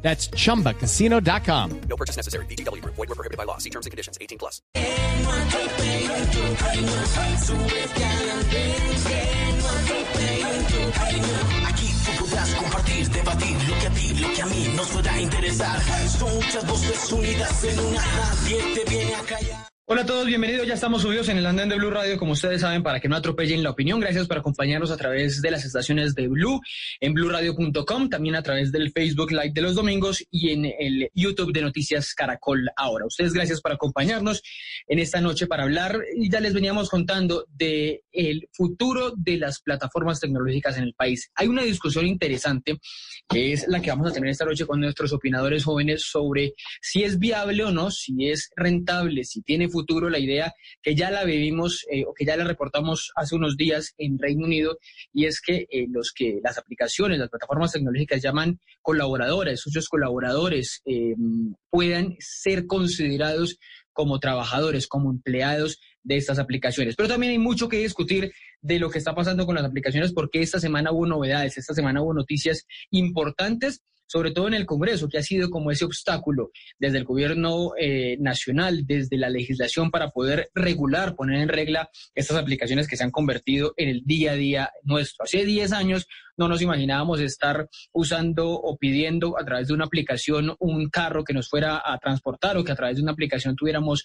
That's chumbacasino.com. No purchase necessary. BGW. Void were prohibited by law. See terms and conditions. 18 plus. Aquí tú podrás compartir, debatir lo que a ti, lo que a mí nos pueda interesar. Son muchas voces unidas en una, nadie te viene a callar. Hola a todos, bienvenidos. Ya estamos subidos en el andén de Blue Radio, como ustedes saben, para que no atropellen la opinión. Gracias por acompañarnos a través de las estaciones de Blue, en blueradio.com, también a través del Facebook Live de los domingos y en el YouTube de Noticias Caracol ahora. Ustedes gracias por acompañarnos en esta noche para hablar, ya les veníamos contando de el futuro de las plataformas tecnológicas en el país. Hay una discusión interesante es la que vamos a tener esta noche con nuestros opinadores jóvenes sobre si es viable o no, si es rentable, si tiene futuro la idea que ya la vivimos eh, o que ya la reportamos hace unos días en Reino Unido, y es que eh, los que las aplicaciones, las plataformas tecnológicas llaman colaboradores, socios colaboradores, eh, puedan ser considerados como trabajadores, como empleados de estas aplicaciones. Pero también hay mucho que discutir de lo que está pasando con las aplicaciones, porque esta semana hubo novedades, esta semana hubo noticias importantes sobre todo en el Congreso, que ha sido como ese obstáculo desde el gobierno eh, nacional, desde la legislación para poder regular, poner en regla estas aplicaciones que se han convertido en el día a día nuestro. Hace 10 años no nos imaginábamos estar usando o pidiendo a través de una aplicación un carro que nos fuera a transportar o que a través de una aplicación tuviéramos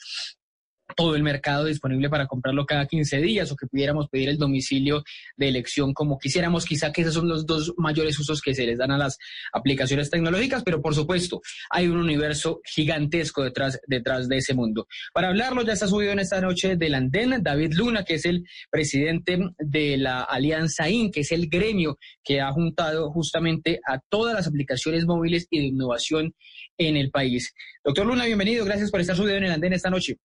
todo el mercado disponible para comprarlo cada 15 días o que pudiéramos pedir el domicilio de elección como quisiéramos. Quizá que esos son los dos mayores usos que se les dan a las aplicaciones tecnológicas, pero por supuesto hay un universo gigantesco detrás, detrás de ese mundo. Para hablarlo ya está subido en esta noche del andén David Luna, que es el presidente de la Alianza IN, que es el gremio que ha juntado justamente a todas las aplicaciones móviles y de innovación en el país. Doctor Luna, bienvenido. Gracias por estar subido en el andén esta noche.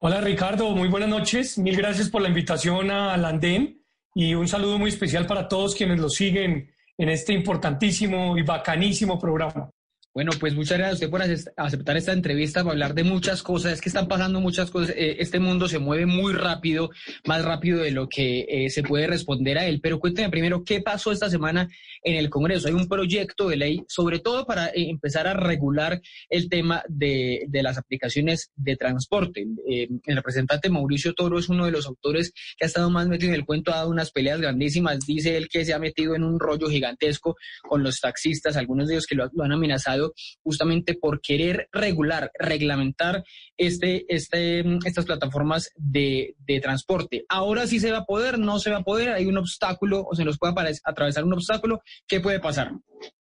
Hola Ricardo, muy buenas noches. Mil gracias por la invitación al Andén y un saludo muy especial para todos quienes lo siguen en este importantísimo y bacanísimo programa. Bueno, pues muchas gracias a usted por aceptar esta entrevista, para hablar de muchas cosas. Es que están pasando muchas cosas. Eh, este mundo se mueve muy rápido, más rápido de lo que eh, se puede responder a él. Pero cuénteme primero, ¿qué pasó esta semana en el Congreso? Hay un proyecto de ley, sobre todo para eh, empezar a regular el tema de, las aplicaciones de transporte. el representante Mauricio Toro es uno de los autores que ha estado más metido en el cuento, ha dado unas peleas grandísimas. Dice él que se ha metido en un rollo gigantesco con los taxistas, algunos de ellos que lo han amenazado justamente por querer regular, reglamentar este, este, estas plataformas de, transporte. Ahora sí se va a poder, no se va a poder, hay un obstáculo o se nos puede atravesar un obstáculo. ¿Qué puede pasar?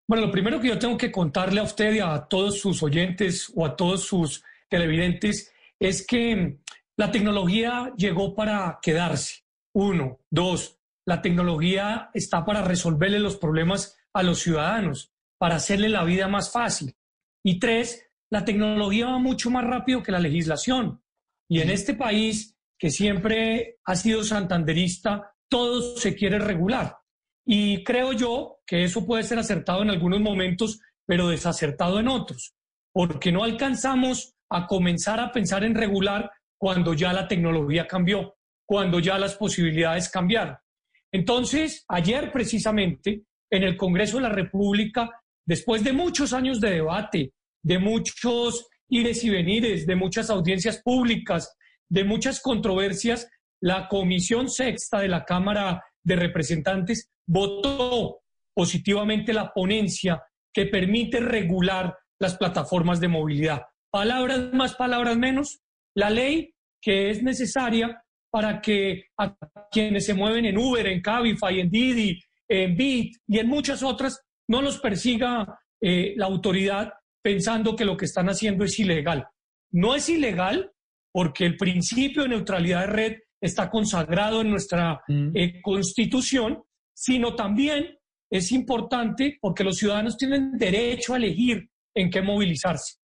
Bueno, lo primero que yo tengo que contarle a usted y a todos sus oyentes o a todos sus televidentes es que la tecnología llegó para quedarse. Uno. Dos, la tecnología está para resolverle los problemas a los ciudadanos para hacerle la vida más fácil. Y tres, la tecnología va mucho más rápido que la legislación. Y en este país, que siempre ha sido santanderista, todo se quiere regular. Y creo yo que eso puede ser acertado en algunos momentos, pero desacertado en otros, porque no alcanzamos a comenzar a pensar en regular cuando ya la tecnología cambió, cuando ya las posibilidades cambiaron. Entonces, ayer precisamente, en el Congreso de la República Después de muchos años de debate, de muchos ires y venires, de muchas audiencias públicas, de muchas controversias, la Comisión Sexta de la Cámara de Representantes votó positivamente la ponencia que permite regular las plataformas de movilidad. Palabras más, palabras menos. La ley que es necesaria para que a quienes se mueven en Uber, en Cabify, en Didi, en Bit y en muchas otras no los persiga eh, la autoridad pensando que lo que están haciendo es ilegal. No es ilegal porque el principio de neutralidad de red está consagrado en nuestra mm. eh, constitución, sino también es importante porque los ciudadanos tienen derecho a elegir en qué movilizarse.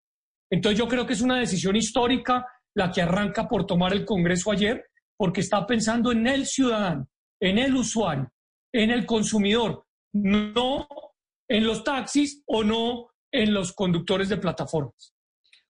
Entonces yo creo que es una decisión histórica la que arranca por tomar el Congreso ayer, porque está pensando en el ciudadano, en el usuario, en el consumidor, no en los taxis o no en los conductores de plataformas.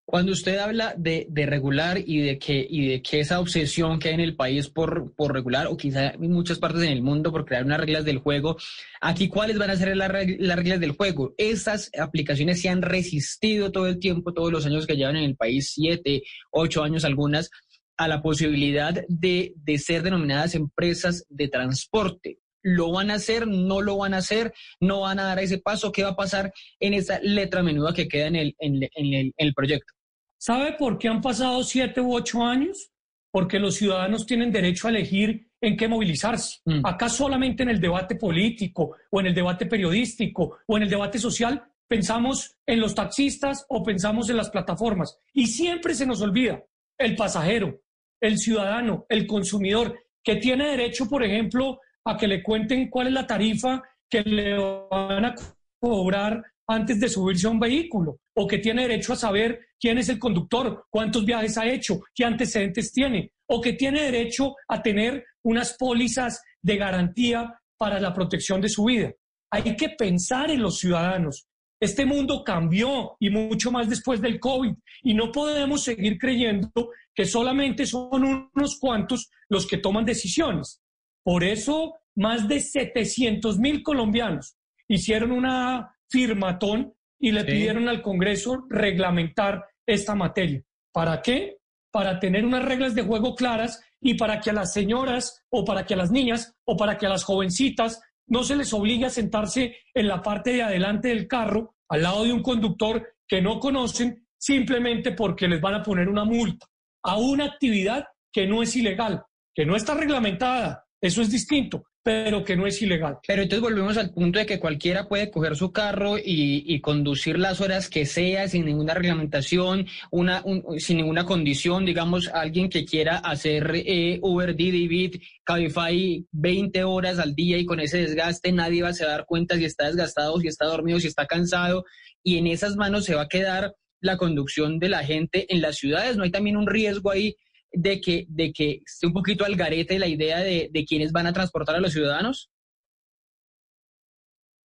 Cuando usted habla de, regular y de, que, y de que esa obsesión que hay en el país por, por regular, o quizá en muchas partes en el mundo por crear unas reglas del juego, aquí cuáles van a ser las, reglas del juego. Estas aplicaciones se han resistido todo el tiempo, todos los años que llevan en el país, siete, ocho años algunas, a la posibilidad de, de ser denominadas empresas de transporte lo van a hacer, no lo van a hacer, no van a dar ese paso, qué va a pasar en esa letra menuda que queda en el, en, el, el proyecto. ¿Sabe por qué han pasado siete u ocho años? Porque los ciudadanos tienen derecho a elegir en qué movilizarse. Mm. Acá solamente en el debate político o en el debate periodístico o en el debate social pensamos en los taxistas o pensamos en las plataformas. Y siempre se nos olvida el pasajero, el ciudadano, el consumidor, que tiene derecho, por ejemplo, a que le cuenten cuál es la tarifa que le van a cobrar antes de subirse a un vehículo o que tiene derecho a saber quién es el conductor, cuántos viajes ha hecho, qué antecedentes tiene o que tiene derecho a tener unas pólizas de garantía para la protección de su vida. Hay que pensar en los ciudadanos. Este mundo cambió y mucho más después del COVID y no podemos seguir creyendo que solamente son unos cuantos los que toman decisiones. Por eso, más de 700 mil colombianos hicieron una firmatón y le pidieron al Congreso reglamentar esta materia. ¿Para qué? Para tener unas reglas de juego claras y para que a las señoras o para que a las niñas o para que a las jovencitas no se les obligue a sentarse en la parte de adelante del carro al lado de un conductor que no conocen simplemente porque les van a poner una multa a una actividad que no es ilegal, que no está reglamentada, eso es distinto, pero que no es ilegal. Pero entonces volvemos al punto de que cualquiera puede coger su carro y, conducir las horas que sea sin ninguna reglamentación, una, sin ninguna condición, digamos, alguien que quiera hacer eh, Uber, Didi, Bit, Cabify 20 horas al día y con ese desgaste nadie va a dar cuenta si está desgastado, si está dormido, si está cansado y en esas manos se va a quedar la conducción de la gente en las ciudades. ¿No hay también un riesgo ahí de que, de que esté un poquito al garete la idea de, de quiénes van a transportar a los ciudadanos?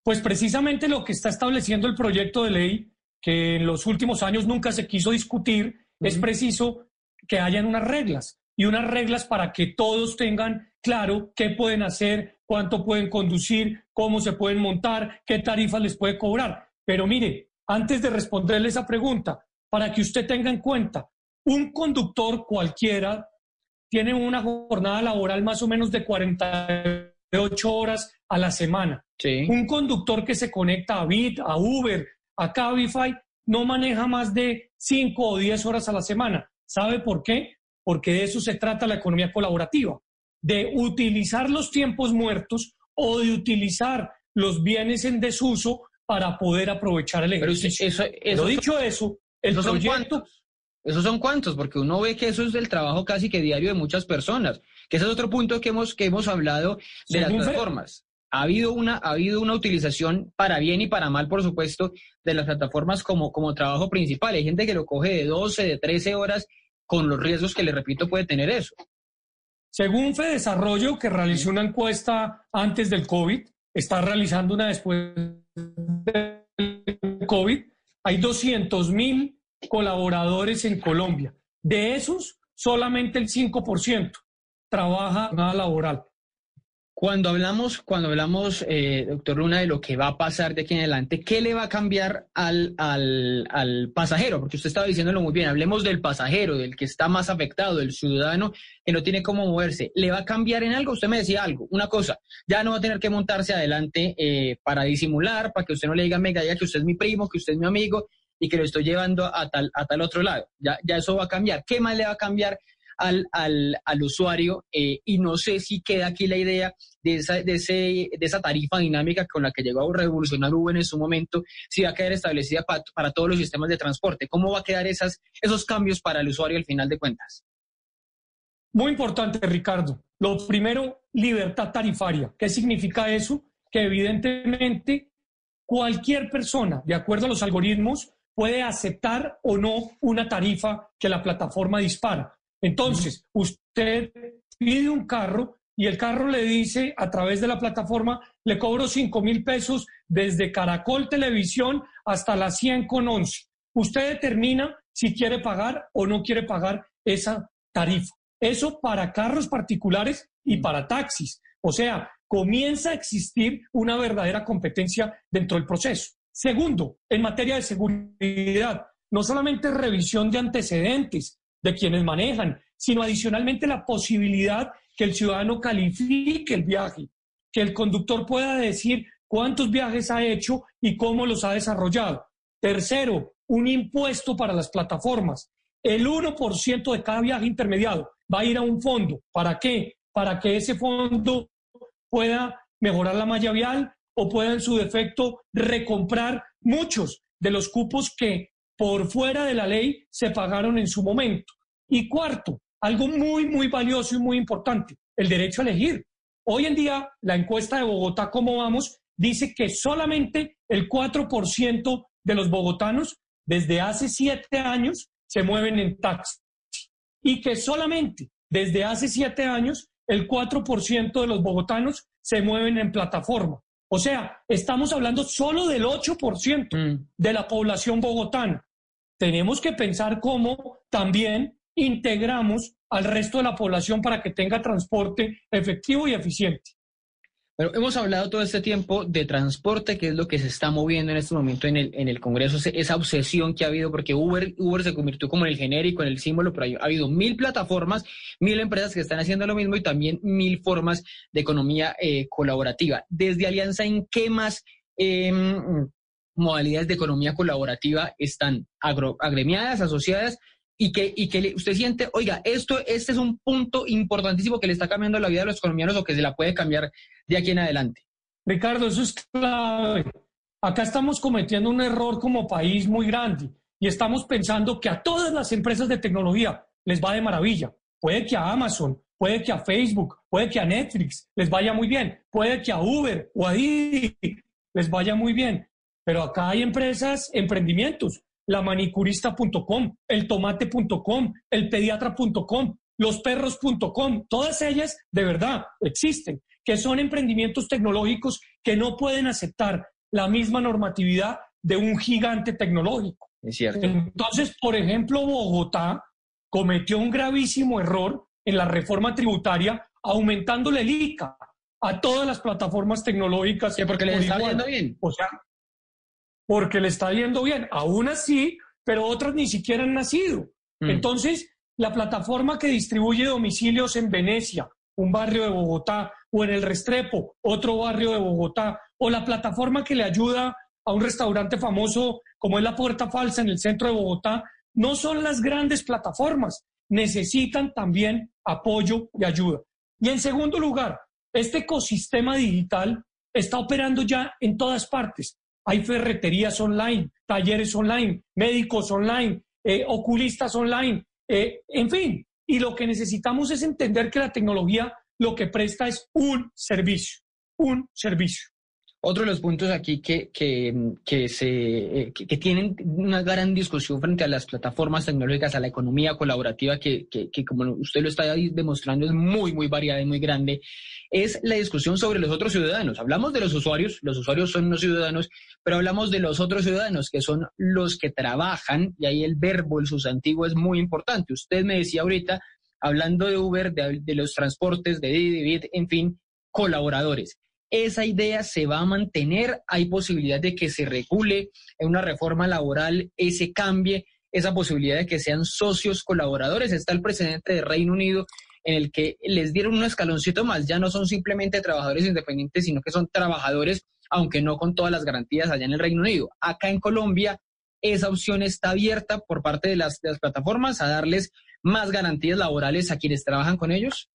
Pues precisamente lo que está estableciendo el proyecto de ley, que en los últimos años nunca se quiso discutir, es preciso que hayan unas reglas y unas reglas para que todos tengan claro qué pueden hacer, cuánto pueden conducir, cómo se pueden montar, qué tarifas les puede cobrar. Pero mire, antes de responderle esa pregunta, para que usted tenga en cuenta, un conductor cualquiera tiene una jornada laboral más o menos de 48 horas a la semana. Un conductor que se conecta a Bit, a Uber, a Cabify, no maneja más de 5 o 10 horas a la semana. ¿Sabe por qué? Porque de eso se trata la economía colaborativa, de utilizar los tiempos muertos o de utilizar los bienes en desuso para poder aprovechar el ejercicio. Eso, eso, dicho eso, el proyecto, ¿Esos son cuántos? Porque uno ve que eso es el trabajo casi que diario de muchas personas. Que ese es otro punto que hemos, que hemos hablado de las plataformas. Ha habido, una, ha habido una utilización para bien y para mal, por supuesto, de las plataformas como, como trabajo principal. Hay gente que lo coge de 12, de 13 horas, con los riesgos que, le repito, puede tener eso. Según Desarrollo, que realizó una encuesta antes del COVID, está realizando una después del COVID, hay 200 mil colaboradores en Colombia. De esos, solamente el 5% trabaja nada laboral. Cuando hablamos, cuando hablamos, eh, doctor Luna, de lo que va a pasar de aquí en adelante, ¿qué le va a cambiar al, al, al, pasajero? Porque usted estaba diciéndolo muy bien, hablemos del pasajero, del que está más afectado, del ciudadano que no tiene cómo moverse. ¿Le va a cambiar en algo? Usted me decía algo, una cosa, ya no va a tener que montarse adelante eh, para disimular, para que usted no le diga, mega, ya que usted es mi primo, que usted es mi amigo, y que lo estoy llevando a tal, a tal otro lado. Ya, ya eso va a cambiar. ¿Qué más le va a cambiar al, al, al usuario? Eh, y no sé si queda aquí la idea de esa, de, ese, de esa tarifa dinámica con la que llegó a revolucionar Uber en su momento, si va a quedar establecida para, para todos los sistemas de transporte. ¿Cómo va a quedar esas, esos cambios para el usuario al final de cuentas? Muy importante, Ricardo. Lo primero, libertad tarifaria. ¿Qué significa eso? Que evidentemente cualquier persona, de acuerdo a los algoritmos, puede aceptar o no una tarifa que la plataforma dispara. Entonces, usted pide un carro y el carro le dice a través de la plataforma, le cobro 5 mil pesos desde Caracol Televisión hasta la 100 con 11. Usted determina si quiere pagar o no quiere pagar esa tarifa. Eso para carros particulares y para taxis. O sea, comienza a existir una verdadera competencia dentro del proceso. Segundo, en materia de seguridad, no solamente revisión de antecedentes de quienes manejan, sino adicionalmente la posibilidad que el ciudadano califique el viaje, que el conductor pueda decir cuántos viajes ha hecho y cómo los ha desarrollado. Tercero, un impuesto para las plataformas. El 1% de cada viaje intermediado va a ir a un fondo. ¿Para qué? Para que ese fondo pueda mejorar la malla vial o pueda en su defecto recomprar muchos de los cupos que por fuera de la ley se pagaron en su momento. Y cuarto, algo muy, muy valioso y muy importante, el derecho a elegir. Hoy en día, la encuesta de Bogotá, ¿cómo vamos? Dice que solamente el 4% de los bogotanos desde hace siete años se mueven en taxi y que solamente desde hace siete años el 4% de los bogotanos se mueven en plataforma. O sea, estamos hablando solo del 8% mm. de la población bogotana. Tenemos que pensar cómo también integramos al resto de la población para que tenga transporte efectivo y eficiente. Pero hemos hablado todo este tiempo de transporte, que es lo que se está moviendo en este momento en el, en el Congreso, esa obsesión que ha habido, porque Uber, Uber se convirtió como en el genérico, en el símbolo, pero ha habido mil plataformas, mil empresas que están haciendo lo mismo y también mil formas de economía eh, colaborativa. Desde Alianza, ¿en qué más em, modalidades de economía colaborativa están agremiadas, asociadas? y que, y que usted siente, oiga, esto, este es un punto importantísimo que le está cambiando la vida a los colombianos o que se la puede cambiar de aquí en adelante. Ricardo, eso es clave. Acá estamos cometiendo un error como país muy grande y estamos pensando que a todas las empresas de tecnología les va de maravilla. Puede que a Amazon, puede que a Facebook, puede que a Netflix les vaya muy bien, puede que a Uber o a Didi les vaya muy bien, pero acá hay empresas, emprendimientos la manicurista.com, el tomate.com, el pediatra.com, losperros.com, todas ellas de verdad existen, que son emprendimientos tecnológicos que no pueden aceptar la misma normatividad de un gigante tecnológico. Es cierto. Entonces, por ejemplo, Bogotá cometió un gravísimo error en la reforma tributaria aumentándole el ICA a todas las plataformas tecnológicas. porque le está yendo bien. O sea, porque le está yendo bien. Aún así, pero otras ni siquiera han nacido. Mm. Entonces, la plataforma que distribuye domicilios en Venecia, un barrio de Bogotá, o en el Restrepo, otro barrio de Bogotá, o la plataforma que le ayuda a un restaurante famoso como es la Puerta Falsa en el centro de Bogotá, no son las grandes plataformas, necesitan también apoyo y ayuda. Y en segundo lugar, este ecosistema digital está operando ya en todas partes. Hay ferreterías online, talleres online, médicos online, eh, oculistas online, eh, en fin. Y lo que necesitamos es entender que la tecnología lo que presta es un servicio, un servicio. Otro de los puntos aquí que, que, se, eh, que, tienen una gran discusión frente a las plataformas tecnológicas, a la economía colaborativa, que, como usted lo está demostrando es muy, muy variada y muy grande, es la discusión sobre los otros ciudadanos. Hablamos de los usuarios, los usuarios son los ciudadanos, pero hablamos de los otros ciudadanos, que son los que trabajan, y ahí el verbo, el sustantivo es muy importante. Usted me decía ahorita, hablando de Uber, de, los transportes, de Didi, en fin, colaboradores esa idea se va a mantener, hay posibilidad de que se regule en una reforma laboral, ese cambie, esa posibilidad de que sean socios colaboradores. Está el precedente de Reino Unido en el que les dieron un escaloncito más, ya no son simplemente trabajadores independientes, sino que son trabajadores, aunque no con todas las garantías allá en el Reino Unido. Acá en Colombia, esa opción está abierta por parte de las, de las plataformas a darles más garantías laborales a quienes trabajan con ellos.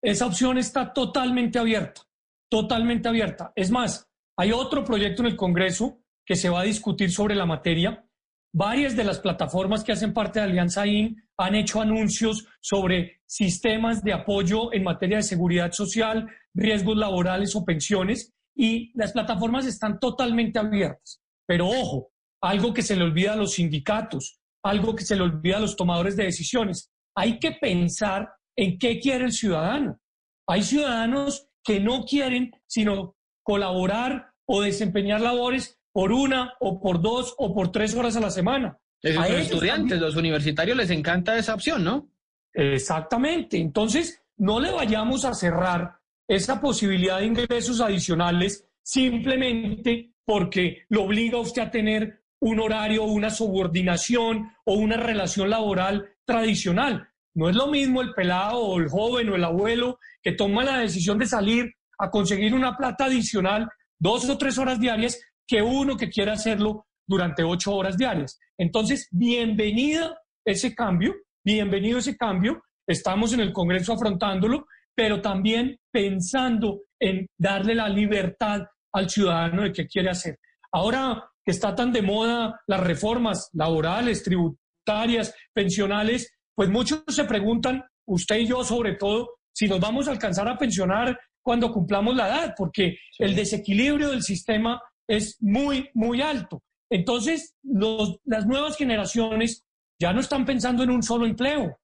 Esa opción está totalmente abierta totalmente abierta. Es más, hay otro proyecto en el Congreso que se va a discutir sobre la materia. Varias de las plataformas que hacen parte de Alianza IN han hecho anuncios sobre sistemas de apoyo en materia de seguridad social, riesgos laborales o pensiones, y las plataformas están totalmente abiertas. Pero ojo, algo que se le olvida a los sindicatos, algo que se le olvida a los tomadores de decisiones. Hay que pensar en qué quiere el ciudadano. Hay ciudadanos que no quieren sino colaborar o desempeñar labores por una o por dos o por tres horas a la semana. A ellos estudiantes, también- los universitarios les encanta esa opción, ¿no? Exactamente. Entonces, no le vayamos a cerrar esa posibilidad de ingresos adicionales simplemente porque lo obliga a usted a tener un horario, una subordinación o una relación laboral tradicional. No es lo mismo el pelado o el joven o el abuelo que toma la decisión de salir a conseguir una plata adicional dos o tres horas diarias que uno que quiera hacerlo durante ocho horas diarias. Entonces, bienvenida ese cambio, bienvenido ese cambio. Estamos en el Congreso afrontándolo, pero también pensando en darle la libertad al ciudadano de qué quiere hacer. Ahora que está tan de moda las reformas laborales, tributarias, pensionales, pues muchos se preguntan, usted y yo sobre todo, si nos vamos a alcanzar a pensionar cuando cumplamos la edad, porque el desequilibrio del sistema es muy, muy alto. Entonces, los- las nuevas generaciones ya no están pensando en un solo empleo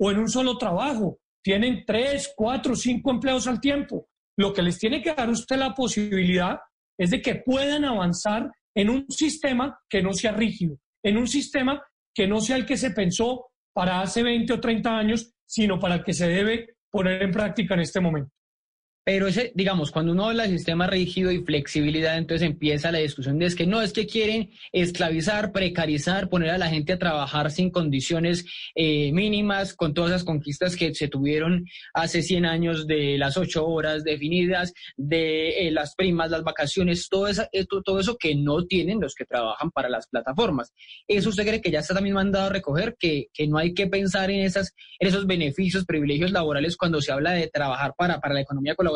o en un solo trabajo. Tienen tres, cuatro, cinco empleos al tiempo. Lo que les tiene que dar usted la posibilidad es de que puedan avanzar en un sistema que no sea rígido, en un sistema que no sea el que se pensó para hace 20 o 30 años, sino para el que se debe poner en práctica en este momento. Pero ese, digamos, cuando uno habla de sistema rígido y flexibilidad, entonces empieza la discusión de es que no, es que quieren esclavizar, precarizar, poner a la gente a trabajar sin condiciones eh, mínimas, con todas esas conquistas que se tuvieron hace 100 años de las ocho horas definidas, de eh, las primas, las vacaciones, todo, esa, esto, todo eso que no tienen los que trabajan para las plataformas. ¿Eso usted cree que ya está también mandado a recoger? Que, que no hay que pensar en, esas, en esos beneficios, privilegios laborales cuando se habla de trabajar para, para la economía colaborativa?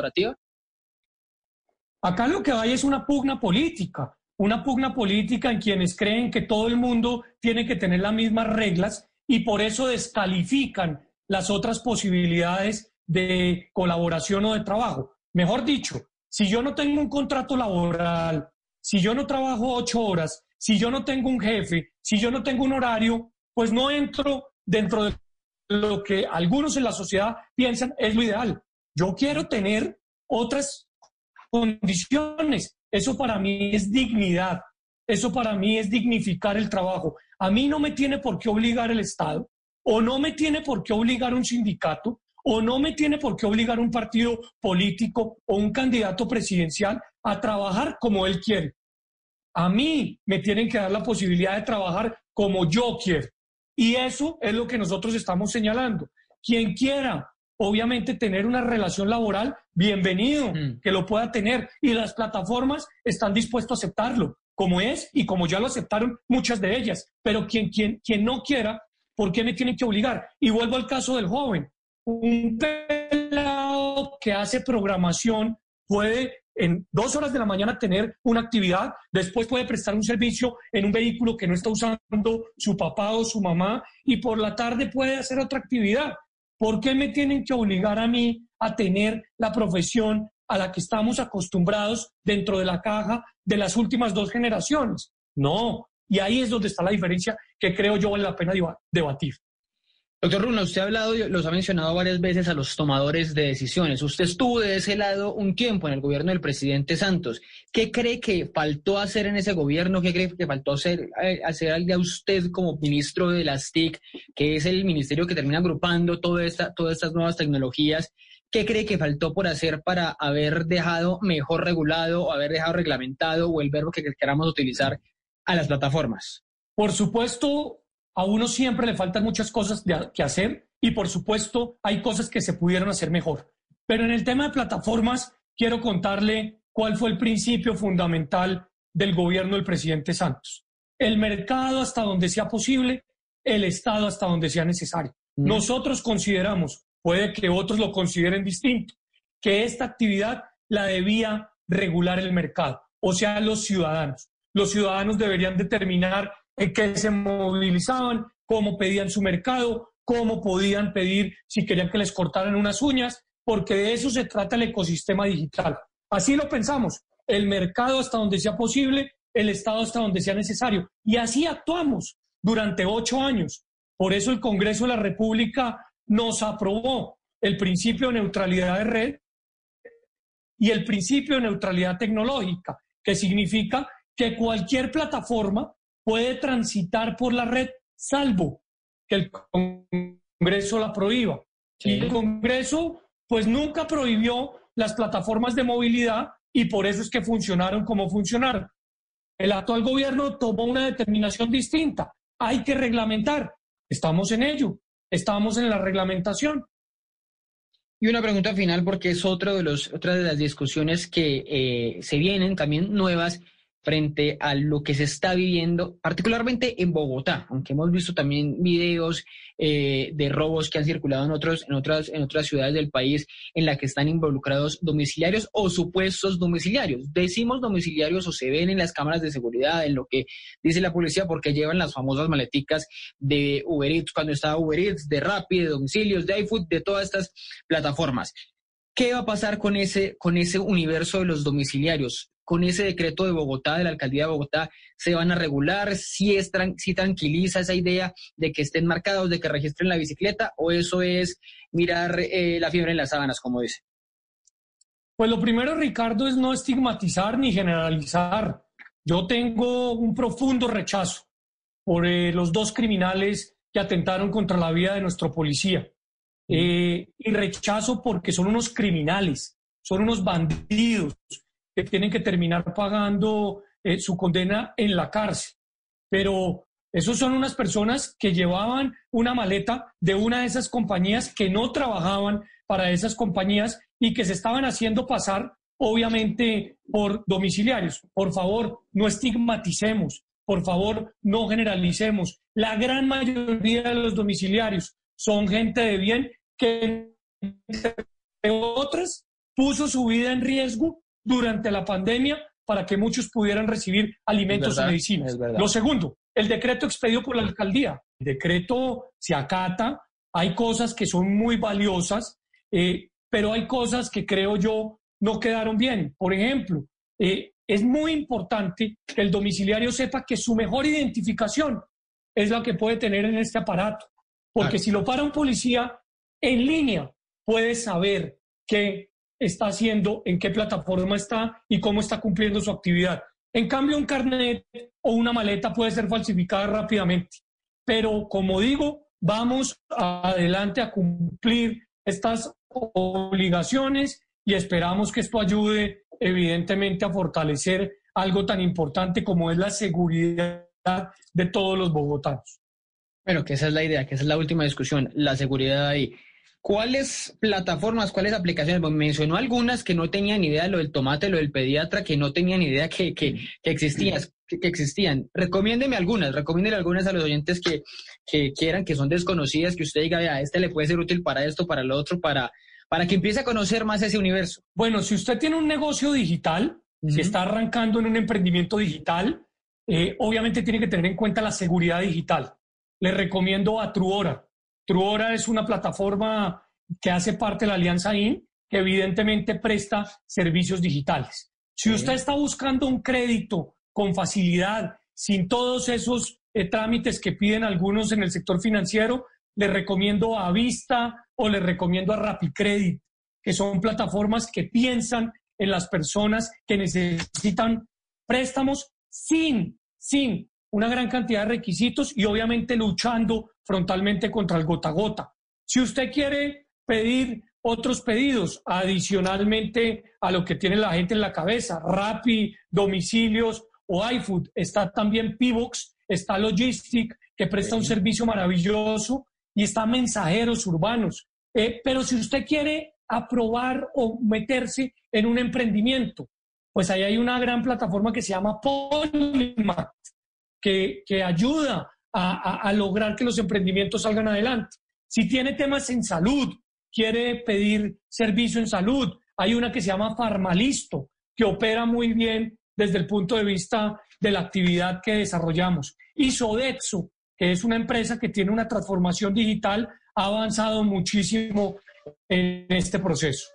Acá lo que hay es una pugna política, una pugna política en quienes creen que todo el mundo tiene que tener las mismas reglas y por eso descalifican las otras posibilidades de colaboración o de trabajo. Mejor dicho, si yo no tengo un contrato laboral, si yo no trabajo ocho horas, si yo no tengo un jefe, si yo no tengo un horario, pues no entro dentro de lo que algunos en la sociedad piensan es lo ideal. Yo quiero tener otras condiciones. Eso para mí es dignidad. Eso para mí es dignificar el trabajo. A mí no me tiene por qué obligar el Estado, o no me tiene por qué obligar un sindicato, o no me tiene por qué obligar un partido político o un candidato presidencial a trabajar como él quiere. A mí me tienen que dar la posibilidad de trabajar como yo quiero. Y eso es lo que nosotros estamos señalando. Quien quiera, obviamente, tener una relación laboral, bienvenido, Mm. que lo pueda tener. Y las plataformas están dispuestas a aceptarlo, como es y como ya lo aceptaron muchas de ellas. Pero quien, quien, quien no quiera, ¿por qué me tienen que obligar? Y vuelvo al caso del joven. Un pelado que hace programación puede en dos horas de la mañana tener una actividad, después puede prestar un servicio en un vehículo que no está usando su papá o su mamá y por la tarde puede hacer otra actividad. ¿Por qué me tienen que obligar a mí a tener la profesión a la que estamos acostumbrados dentro de la caja de las últimas dos generaciones? No, y ahí es donde está la diferencia que creo yo vale la pena deba- debatir. Doctor Runa, usted ha hablado, y los ha mencionado varias veces a los tomadores de decisiones. Usted estuvo de ese lado un tiempo en el gobierno del presidente Santos. ¿Qué cree que faltó hacer en ese gobierno? ¿Qué cree que faltó hacer, eh, hacer a usted como ministro de las TIC, que es el ministerio que termina agrupando todas estas nuevas tecnologías? ¿Qué cree que faltó por hacer para haber dejado mejor regulado o haber dejado reglamentado o el verbo que queramos utilizar a las plataformas? Por supuesto, a uno siempre le faltan muchas cosas de- que hacer y por supuesto hay cosas que se pudieron hacer mejor. Pero en el tema de plataformas, quiero contarle cuál fue el principio fundamental del gobierno del presidente Santos. El mercado hasta donde sea posible, el Estado hasta donde sea necesario. Mm. Nosotros consideramos, puede que otros lo consideren distinto, que esta actividad la debía regular el mercado, o sea, los ciudadanos. Los ciudadanos deberían determinar en qué se movilizaban, cómo pedían su mercado, cómo podían pedir si querían que les cortaran unas uñas, porque de eso se trata el ecosistema digital. Así lo pensamos, el mercado hasta donde sea posible, el Estado hasta donde sea necesario. Y así actuamos durante ocho años. Por eso el Congreso de la República nos aprobó el principio de neutralidad de red y el principio de neutralidad tecnológica, que significa que cualquier plataforma puede transitar por la red salvo que el Congreso la prohíba. Y el Congreso pues nunca prohibió las plataformas de movilidad y por eso es que funcionaron como funcionaron. El actual gobierno tomó una determinación distinta. Hay que reglamentar. Estamos en ello. Estamos en la reglamentación. Y una pregunta final, porque es otro de los, otra de las discusiones que eh, se vienen también nuevas frente a lo que se está viviendo, particularmente en Bogotá, aunque hemos visto también videos eh, de robos que han circulado en, otros, en, otras, en otras ciudades del país en la que están involucrados domiciliarios o supuestos domiciliarios. Decimos domiciliarios o se ven en las cámaras de seguridad, en lo que dice la policía, porque llevan las famosas maleticas de Uber Eats, cuando estaba Uber Eats, de Rappi, de domicilios, de iFood, de todas estas plataformas. ¿Qué va a pasar con ese, con ese universo de los domiciliarios? Con ese decreto de Bogotá, de la alcaldía de Bogotá, se van a regular, si, es, si tranquiliza esa idea de que estén marcados, de que registren la bicicleta, o eso es mirar eh, la fiebre en las sábanas, como dice. Pues lo primero, Ricardo, es no estigmatizar ni generalizar. Yo tengo un profundo rechazo por eh, los dos criminales que atentaron contra la vida de nuestro policía. Eh, y rechazo porque son unos criminales, son unos bandidos que tienen que terminar pagando eh, su condena en la cárcel. Pero esos son unas personas que llevaban una maleta de una de esas compañías que no trabajaban para esas compañías y que se estaban haciendo pasar, obviamente, por domiciliarios. Por favor, no estigmaticemos, por favor, no generalicemos. La gran mayoría de los domiciliarios son gente de bien que, entre otras, puso su vida en riesgo durante la pandemia para que muchos pudieran recibir alimentos y medicinas. Lo segundo, el decreto expedido por la alcaldía. El decreto se acata, hay cosas que son muy valiosas, eh, pero hay cosas que creo yo no quedaron bien. Por ejemplo, eh, es muy importante que el domiciliario sepa que su mejor identificación es la que puede tener en este aparato. Porque si lo para un policía en línea, puede saber qué está haciendo, en qué plataforma está y cómo está cumpliendo su actividad. En cambio, un carnet o una maleta puede ser falsificada rápidamente. Pero, como digo, vamos adelante a cumplir estas obligaciones y esperamos que esto ayude, evidentemente, a fortalecer algo tan importante como es la seguridad de todos los bogotanos. Bueno, que esa es la idea, que esa es la última discusión, la seguridad ahí. ¿Cuáles plataformas, cuáles aplicaciones? mencionó algunas que no tenían idea de lo del tomate, lo del pediatra, que no tenían idea que, que, que, existían, que, existían. Recomiéndeme algunas, recomiéndeme algunas a los oyentes que, que quieran, que son desconocidas, que usted diga, vea, este le puede ser útil para esto, para lo otro, para, para que empiece a conocer más ese universo. Bueno, si usted tiene un negocio digital, si está arrancando en un emprendimiento digital, eh, obviamente tiene que tener en cuenta la seguridad digital le recomiendo a Truora. Truora es una plataforma que hace parte de la Alianza IN, que evidentemente presta servicios digitales. Si usted está buscando un crédito con facilidad, sin todos esos eh, trámites que piden algunos en el sector financiero, le recomiendo a Vista o le recomiendo a RapiCredit, que son plataformas que piensan en las personas que necesitan préstamos sin, sin una gran cantidad de requisitos y obviamente luchando frontalmente contra el gota a gota. Si usted quiere pedir otros pedidos adicionalmente a lo que tiene la gente en la cabeza, Rappi, domicilios o iFood, está también Pivox, está Logistic, que presta un servicio maravilloso, y está Mensajeros Urbanos. Eh, pero si usted quiere aprobar o meterse en un emprendimiento, pues ahí hay una gran plataforma que se llama Polymath, que, ayuda a, lograr que los emprendimientos salgan adelante. Si tiene temas en salud, quiere pedir servicio en salud, hay una que se llama Farmalisto, que opera muy bien desde el punto de vista de la actividad que desarrollamos. Y Sodexo, que es una empresa que tiene una transformación digital, ha avanzado muchísimo en este proceso.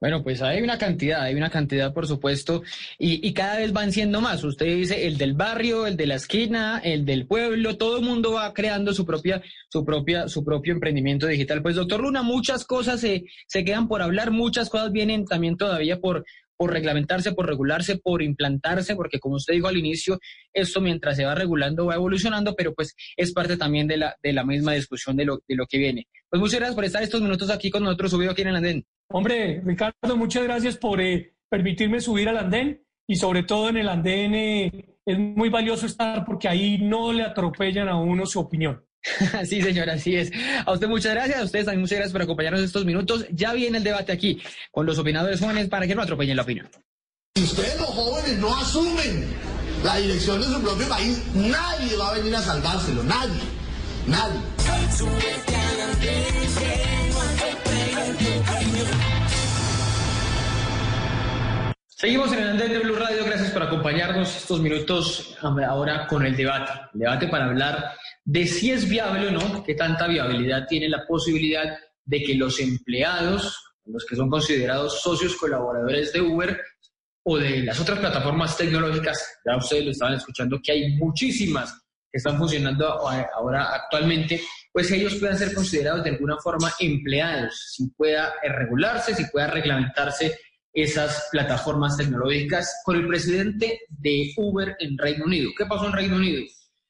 Bueno, pues hay una cantidad, hay una cantidad, por supuesto, y, y, cada vez van siendo más. Usted dice el del barrio, el de la esquina, el del pueblo, todo el mundo va creando su propia, su propia, su propio emprendimiento digital. Pues, doctor Luna, muchas cosas se, se quedan por hablar, muchas cosas vienen también todavía por, por reglamentarse, por regularse, por implantarse, porque como usted dijo al inicio, esto mientras se va regulando va evolucionando, pero pues es parte también de la, de la misma discusión de lo, de lo que viene. Pues muchas gracias por estar estos minutos aquí con nosotros subido aquí en el andén. Hombre, Ricardo, muchas gracias por eh, permitirme subir al andén y sobre todo en el andén eh, es muy valioso estar porque ahí no le atropellan a uno su opinión. Sí, señora, así es. A usted muchas gracias, a ustedes también muchas gracias por acompañarnos estos minutos. Ya viene el debate aquí con los opinadores jóvenes para que no atropellen la opinión. Si ustedes los jóvenes no asumen la dirección de su propio país, nadie va a venir a salvárselo, nadie, nadie. Seguimos en el andén de Blue Radio, gracias por acompañarnos estos minutos ahora con el debate. El debate para hablar de si es viable o no, qué tanta viabilidad tiene la posibilidad de que los empleados, los que son considerados socios colaboradores de Uber o de las otras plataformas tecnológicas, ya ustedes lo estaban escuchando, que hay muchísimas que están funcionando ahora actualmente, pues ellos puedan ser considerados de alguna forma empleados, si pueda regularse, si pueda reglamentarse esas plataformas tecnológicas con el presidente de Uber en Reino Unido. ¿Qué pasó en Reino Unido?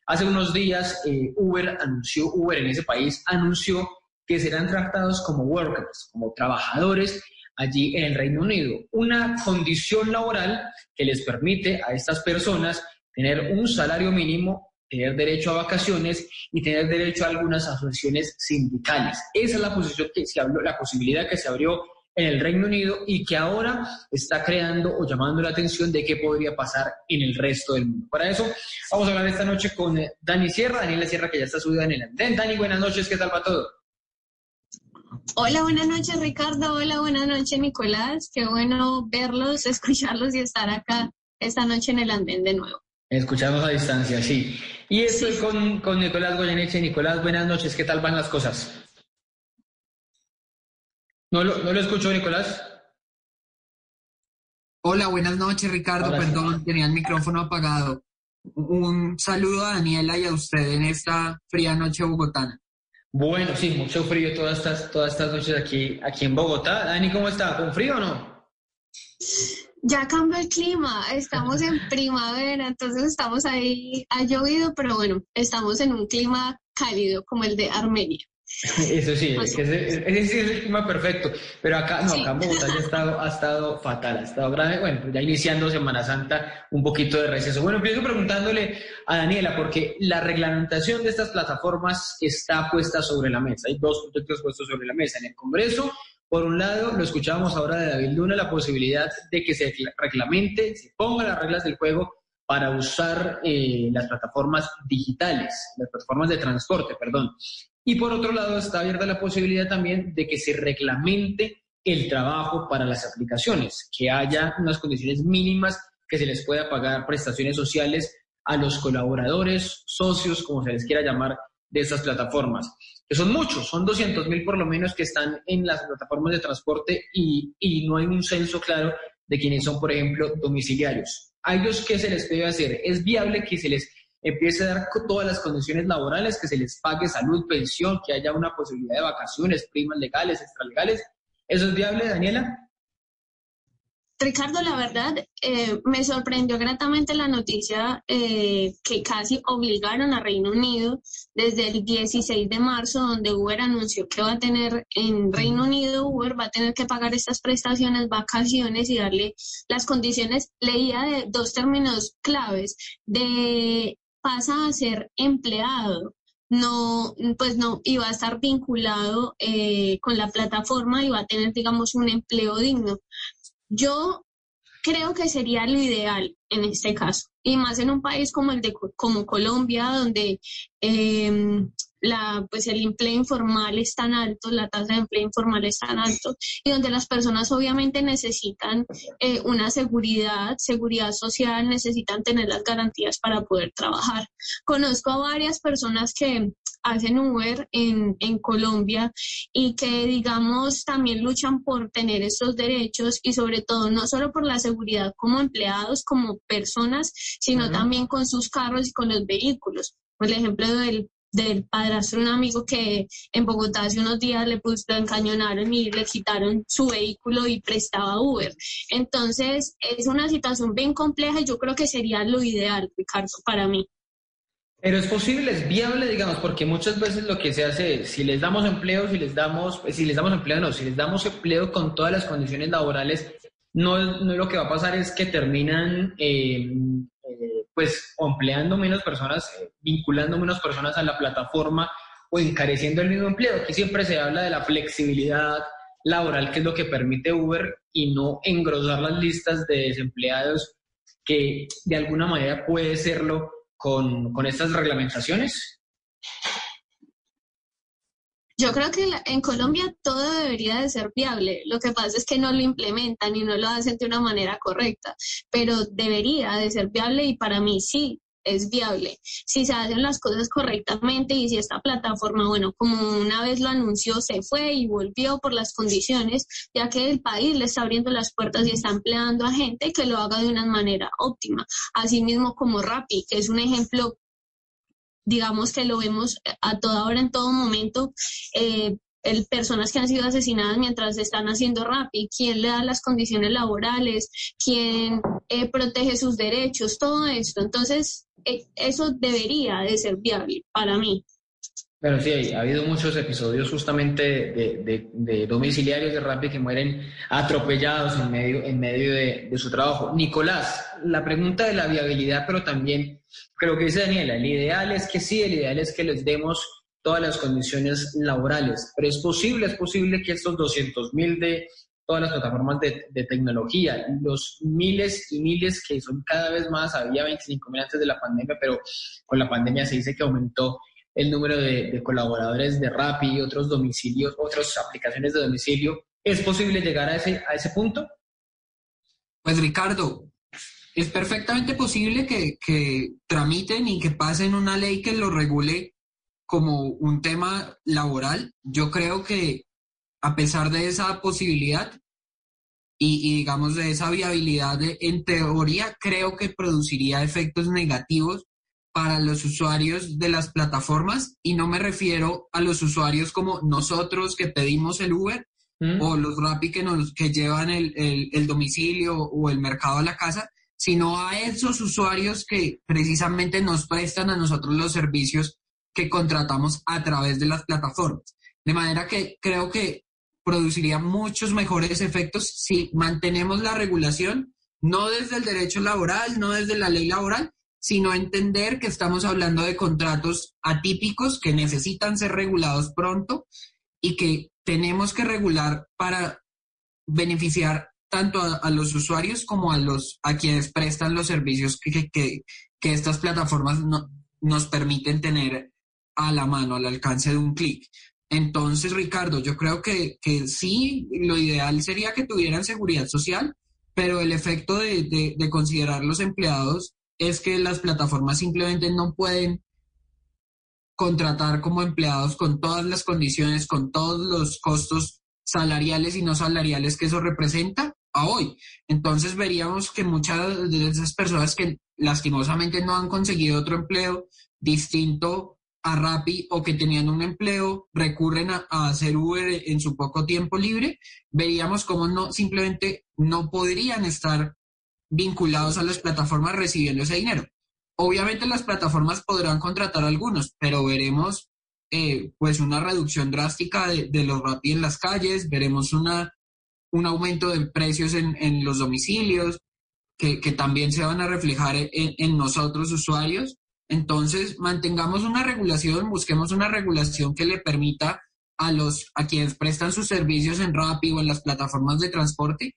Hace unos días eh, Uber anunció, Uber en ese país anunció que serán tratados como workers, como trabajadores allí en el Reino Unido. Una condición laboral que les permite a estas personas tener un salario mínimo, tener derecho a vacaciones y tener derecho a algunas asociaciones sindicales. Esa es la posición que se habló, la posibilidad que se abrió en el Reino Unido y que ahora está creando o llamando la atención de qué podría pasar en el resto del mundo. Para eso vamos a hablar esta noche con eh, Dani Sierra, Daniela Sierra que ya está subida en el andén. Dani, buenas noches, ¿qué tal va todo? Hola, buenas noches Ricardo, hola, buenas noches Nicolás, qué bueno verlos, escucharlos y estar acá esta noche en el andén de nuevo. Escuchamos a distancia, sí. Y estoy con, con Nicolás Goyeneche. Nicolás, buenas noches, ¿qué tal van las cosas? No lo, no lo escucho, Nicolás. Hola, buenas noches, Ricardo. Perdón, tenía el micrófono apagado. Un saludo a Daniela y a usted en esta fría noche bogotana. Bueno, sí, mucho frío todas estas, todas estas noches aquí, aquí en Bogotá. Dani, ¿cómo está? ¿Con frío o no? Ya cambió el clima, estamos en primavera, entonces estamos ahí, ha llovido, pero bueno, estamos en un clima cálido como el de Armenia. Eso sí, pues ese, es el clima perfecto. Pero acá, no, acá en Bogotá ya ha estado, ha estado fatal, ha estado grave. Bueno, ya iniciando Semana Santa, un poquito de receso. Bueno, empiezo preguntándole a Daniela, porque la reglamentación de estas plataformas está puesta sobre la mesa. Hay dos proyectos puestos sobre la mesa. En el Congreso, por un lado, lo escuchábamos ahora de David Luna, la posibilidad de que se reglamente, se pongan las reglas del juego para usar eh, las plataformas digitales, las plataformas de transporte, perdón. Y por otro lado, está abierta la posibilidad también de que se reglamente el trabajo para las aplicaciones, que haya unas condiciones mínimas que se les pueda pagar prestaciones sociales a los colaboradores, socios, como se les quiera llamar, de estas plataformas. Son muchos, son 200 mil por lo menos que están en las plataformas de transporte y, y no hay un censo claro de quienes son, por ejemplo, domiciliarios. ¿A ellos qué se les debe hacer? ¿Es viable que se les empiece a dar todas las condiciones laborales, que se les pague salud, pensión, que haya una posibilidad de vacaciones, primas legales, extralegales. ¿Eso es viable, Daniela? Ricardo, la verdad, eh, me sorprendió gratamente la noticia eh, que casi obligaron a Reino Unido desde el 16 de marzo, donde Uber anunció que va a tener en Reino Unido, Uber va a tener que pagar estas prestaciones, vacaciones y darle las condiciones, leía de dos términos claves, de pasa a ser empleado, no, pues no, iba a estar vinculado eh, con la plataforma y va a tener, digamos, un empleo digno. Yo creo que sería lo ideal en este caso. Y más en un país como el de como Colombia, donde eh, la, pues el empleo informal es tan alto, la tasa de empleo informal es tan alto y donde las personas obviamente necesitan eh, una seguridad, seguridad social, necesitan tener las garantías para poder trabajar. Conozco a varias personas que hacen Uber en, en Colombia y que, digamos, también luchan por tener estos derechos y sobre todo no solo por la seguridad como empleados, como personas, sino también con sus carros y con los vehículos. Por el ejemplo del del padrastro un amigo que en Bogotá hace unos días le puso, lo encañonaron y le quitaron su vehículo y prestaba Uber. Entonces, es una situación bien compleja y yo creo que sería lo ideal, Ricardo, para mí. Pero es posible, es viable, digamos, porque muchas veces lo que se hace es, si les damos empleo, si les damos, si les damos empleo, no, si les damos empleo con todas las condiciones laborales, no, no lo que va a pasar es que terminan eh, pues empleando menos personas, eh, vinculando menos personas a la plataforma o encareciendo el mismo empleo. Aquí siempre se habla de la flexibilidad laboral, que es lo que permite Uber, y no engrosar las listas de desempleados, que de alguna manera puede serlo con, con estas reglamentaciones. Yo creo que en Colombia todo debería de ser viable. Lo que pasa es que no lo implementan y no lo hacen de una manera correcta, pero debería de ser viable y para mí sí es viable. Si se hacen las cosas correctamente y si esta plataforma, bueno, como una vez lo anunció, se fue y volvió por las condiciones, ya que el país le está abriendo las puertas y está empleando a gente que lo haga de una manera óptima. Asimismo como Rappi, que es un ejemplo digamos que lo vemos a toda hora, en todo momento, eh, el, personas que han sido asesinadas mientras están haciendo rap y quién le da las condiciones laborales, quién eh, protege sus derechos, todo esto. Entonces, eh, eso debería de ser viable para mí. Bueno, sí, ha habido muchos episodios justamente de, de, domiciliarios de Rappi que mueren atropellados en medio, en medio de, su trabajo. Nicolás, la pregunta de la viabilidad, pero también creo que dice Daniela, el ideal es que sí, el ideal es que les demos todas las condiciones laborales, pero es posible, es posible que estos 200 mil de todas las plataformas de, de, tecnología, los miles y miles que son cada vez más, había 25 mil antes de la pandemia, pero con la pandemia se dice que aumentó el número de, colaboradores de Rappi otros domicilios, otras aplicaciones de domicilio. ¿Es posible llegar a ese, a ese punto? Pues Ricardo, es perfectamente posible que, que tramiten y que pasen una ley que lo regule como un tema laboral. Yo creo que a pesar de esa posibilidad y, digamos de esa viabilidad, en teoría creo que produciría efectos negativos para los usuarios de las plataformas y no me refiero a los usuarios como nosotros que pedimos el Uber mm. o los Rappi que, nos, que llevan el, el, domicilio o el mercado a la casa, sino a esos usuarios que precisamente nos prestan a nosotros los servicios que contratamos a través de las plataformas. De manera que creo que produciría muchos mejores efectos si mantenemos la regulación, no desde el derecho laboral, no desde la ley laboral, sino entender que estamos hablando de contratos atípicos que necesitan ser regulados pronto y que tenemos que regular para beneficiar tanto a, los usuarios como a los a quienes prestan los servicios que, que, estas plataformas nos permiten tener a la mano, al alcance de un clic. Entonces, Ricardo, yo creo que, que, sí, lo ideal sería que tuvieran seguridad social, pero el efecto de, de, de considerar los empleados es que las plataformas simplemente no pueden contratar como empleados con todas las condiciones, con todos los costos salariales y no salariales que eso representa a hoy. Entonces veríamos que muchas de esas personas que lastimosamente no han conseguido otro empleo distinto a Rappi o que tenían un empleo recurren a, a, hacer Uber en su poco tiempo libre, veríamos cómo no simplemente no podrían estar vinculados a las plataformas recibiendo ese dinero. Obviamente las plataformas podrán contratar a algunos, pero veremos eh, pues una reducción drástica de, los Rappi en las calles, veremos una, un aumento de precios en, en los domicilios que, que, también se van a reflejar en, en nosotros usuarios. Entonces, mantengamos una regulación, busquemos una regulación que le permita a los a quienes prestan sus servicios en Rappi o en las plataformas de transporte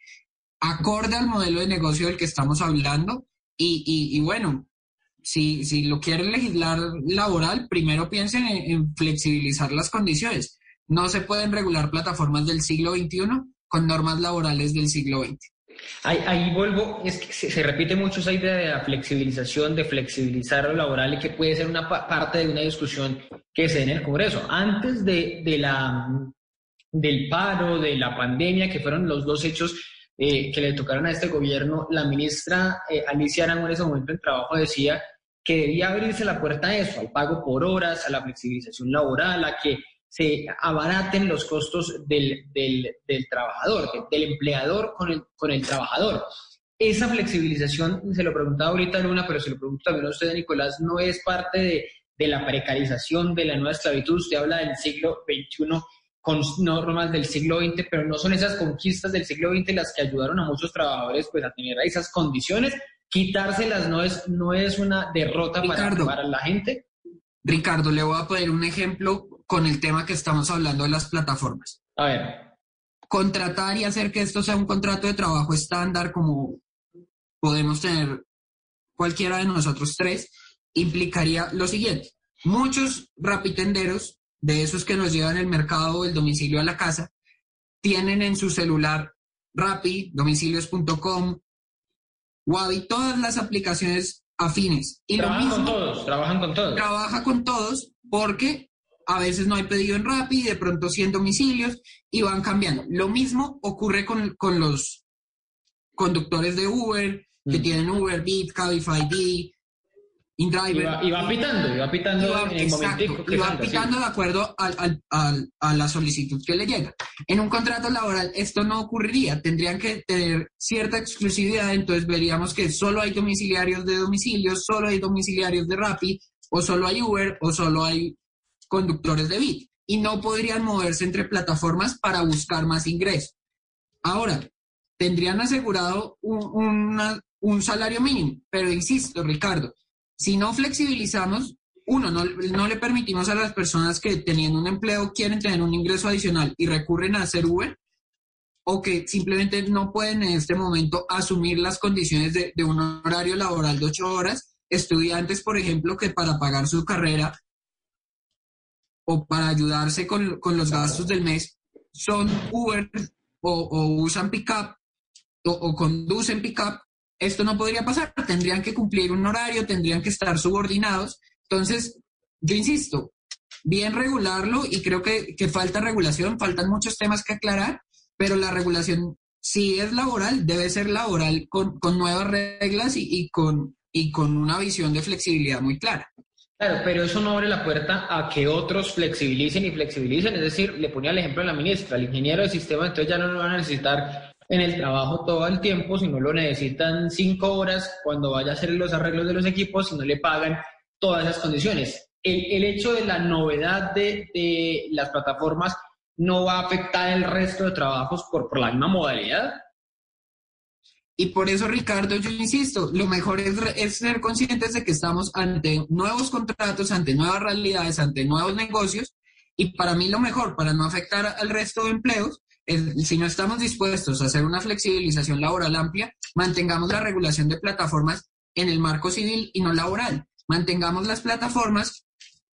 acorde al modelo de negocio del que estamos hablando Y, y, bueno, si, si lo quieren legislar laboral, primero piensen en, flexibilizar las condiciones. No se pueden regular plataformas del siglo XXI con normas laborales del siglo XX. Ahí, vuelvo, es que se, se repite mucho esa idea de la flexibilización, de flexibilizar lo laboral y que puede ser una pa- parte de una discusión que se dé en el Congreso. Antes de, de la, del paro, de la pandemia, que fueron los dos hechos eh, que le tocaron a este gobierno, la ministra eh, Alicia Arango en ese momento en trabajo decía que debía abrirse la puerta a eso, al pago por horas, a la flexibilización laboral, a que se abaraten los costos del, del, trabajador, de- del empleador con el, con el trabajador. Esa flexibilización, se lo preguntaba ahorita Luna, pero se lo pregunto también a usted, Nicolás, no es parte de, de la precarización de la nueva esclavitud. Usted habla del siglo XXI con normas del siglo XX, pero no son esas conquistas del siglo XX las que ayudaron a muchos trabajadores pues, a tener esas condiciones. Quitárselas no es, no es una derrota para, Ricardo. para la gente. Ricardo, le voy a poner un ejemplo con el tema que estamos hablando de las plataformas. A ver, Contratar y hacer que esto sea un contrato de trabajo estándar como podemos tener cualquiera de nosotros tres, implicaría lo siguiente. Muchos rapitenderos, de esos que nos llevan el mercado o el domicilio a la casa, tienen en su celular Rappi, domicilios.com, Wabi, todas las aplicaciones afines. Y lo trabajan con mismo todos, trabajan con todos. trabaja con todos porque a veces no hay pedido en Rappi, de pronto 100 domicilios y van cambiando. Lo mismo ocurre con, con los conductores de Uber, que Mm. tienen Uber, Bit, Cabify, D, InDriver. va pitando, y va pitando en el exacto, que salga, sí. pitando de acuerdo al- al- al- a la solicitud que le llega. En un contrato laboral esto no ocurriría, tendrían que tener cierta exclusividad, entonces veríamos que solo hay domiciliarios de domicilios, solo hay domiciliarios de Rappi, o solo hay Uber, o solo hay conductores de Bit, y no podrían moverse entre plataformas para buscar más ingresos. Ahora, tendrían asegurado un, una- un salario mínimo, pero insisto, Ricardo, si no flexibilizamos, uno, no, no le permitimos a las personas que teniendo un empleo quieren tener un ingreso adicional y recurren a hacer Uber, o que simplemente no pueden en este momento asumir las condiciones de, de un horario laboral de ocho horas. Estudiantes, por ejemplo, que para pagar su carrera o para ayudarse con, con los gastos del mes son Uber o, usan pickup o conducen pickup, esto no podría pasar. Tendrían que cumplir un horario, tendrían que estar subordinados. Entonces, yo insisto, bien regularlo y creo que, que falta regulación, faltan muchos temas que aclarar, pero la regulación, si es laboral, debe ser laboral con, con nuevas reglas y, con, y con una visión de flexibilidad muy clara. Claro, pero eso no abre la puerta a que otros flexibilicen y flexibilicen. Es decir, le ponía el ejemplo a la ministra, el ingeniero de sistema, entonces ya no lo van a necesitar en el trabajo todo el tiempo, sino lo necesitan cinco horas cuando vaya a hacer los arreglos de los equipos y no le pagan todas esas condiciones. El, el hecho de la novedad de, de las plataformas no va a afectar el resto de trabajos por, por la misma modalidad. Y por eso, Ricardo, yo insisto, lo mejor es, es ser conscientes de que estamos ante nuevos contratos, ante nuevas realidades, ante nuevos negocios. Y para mí lo mejor, para no afectar al resto de empleos, si no estamos dispuestos a hacer una flexibilización laboral amplia, mantengamos la regulación de plataformas en el marco civil y no laboral. Mantengamos las plataformas,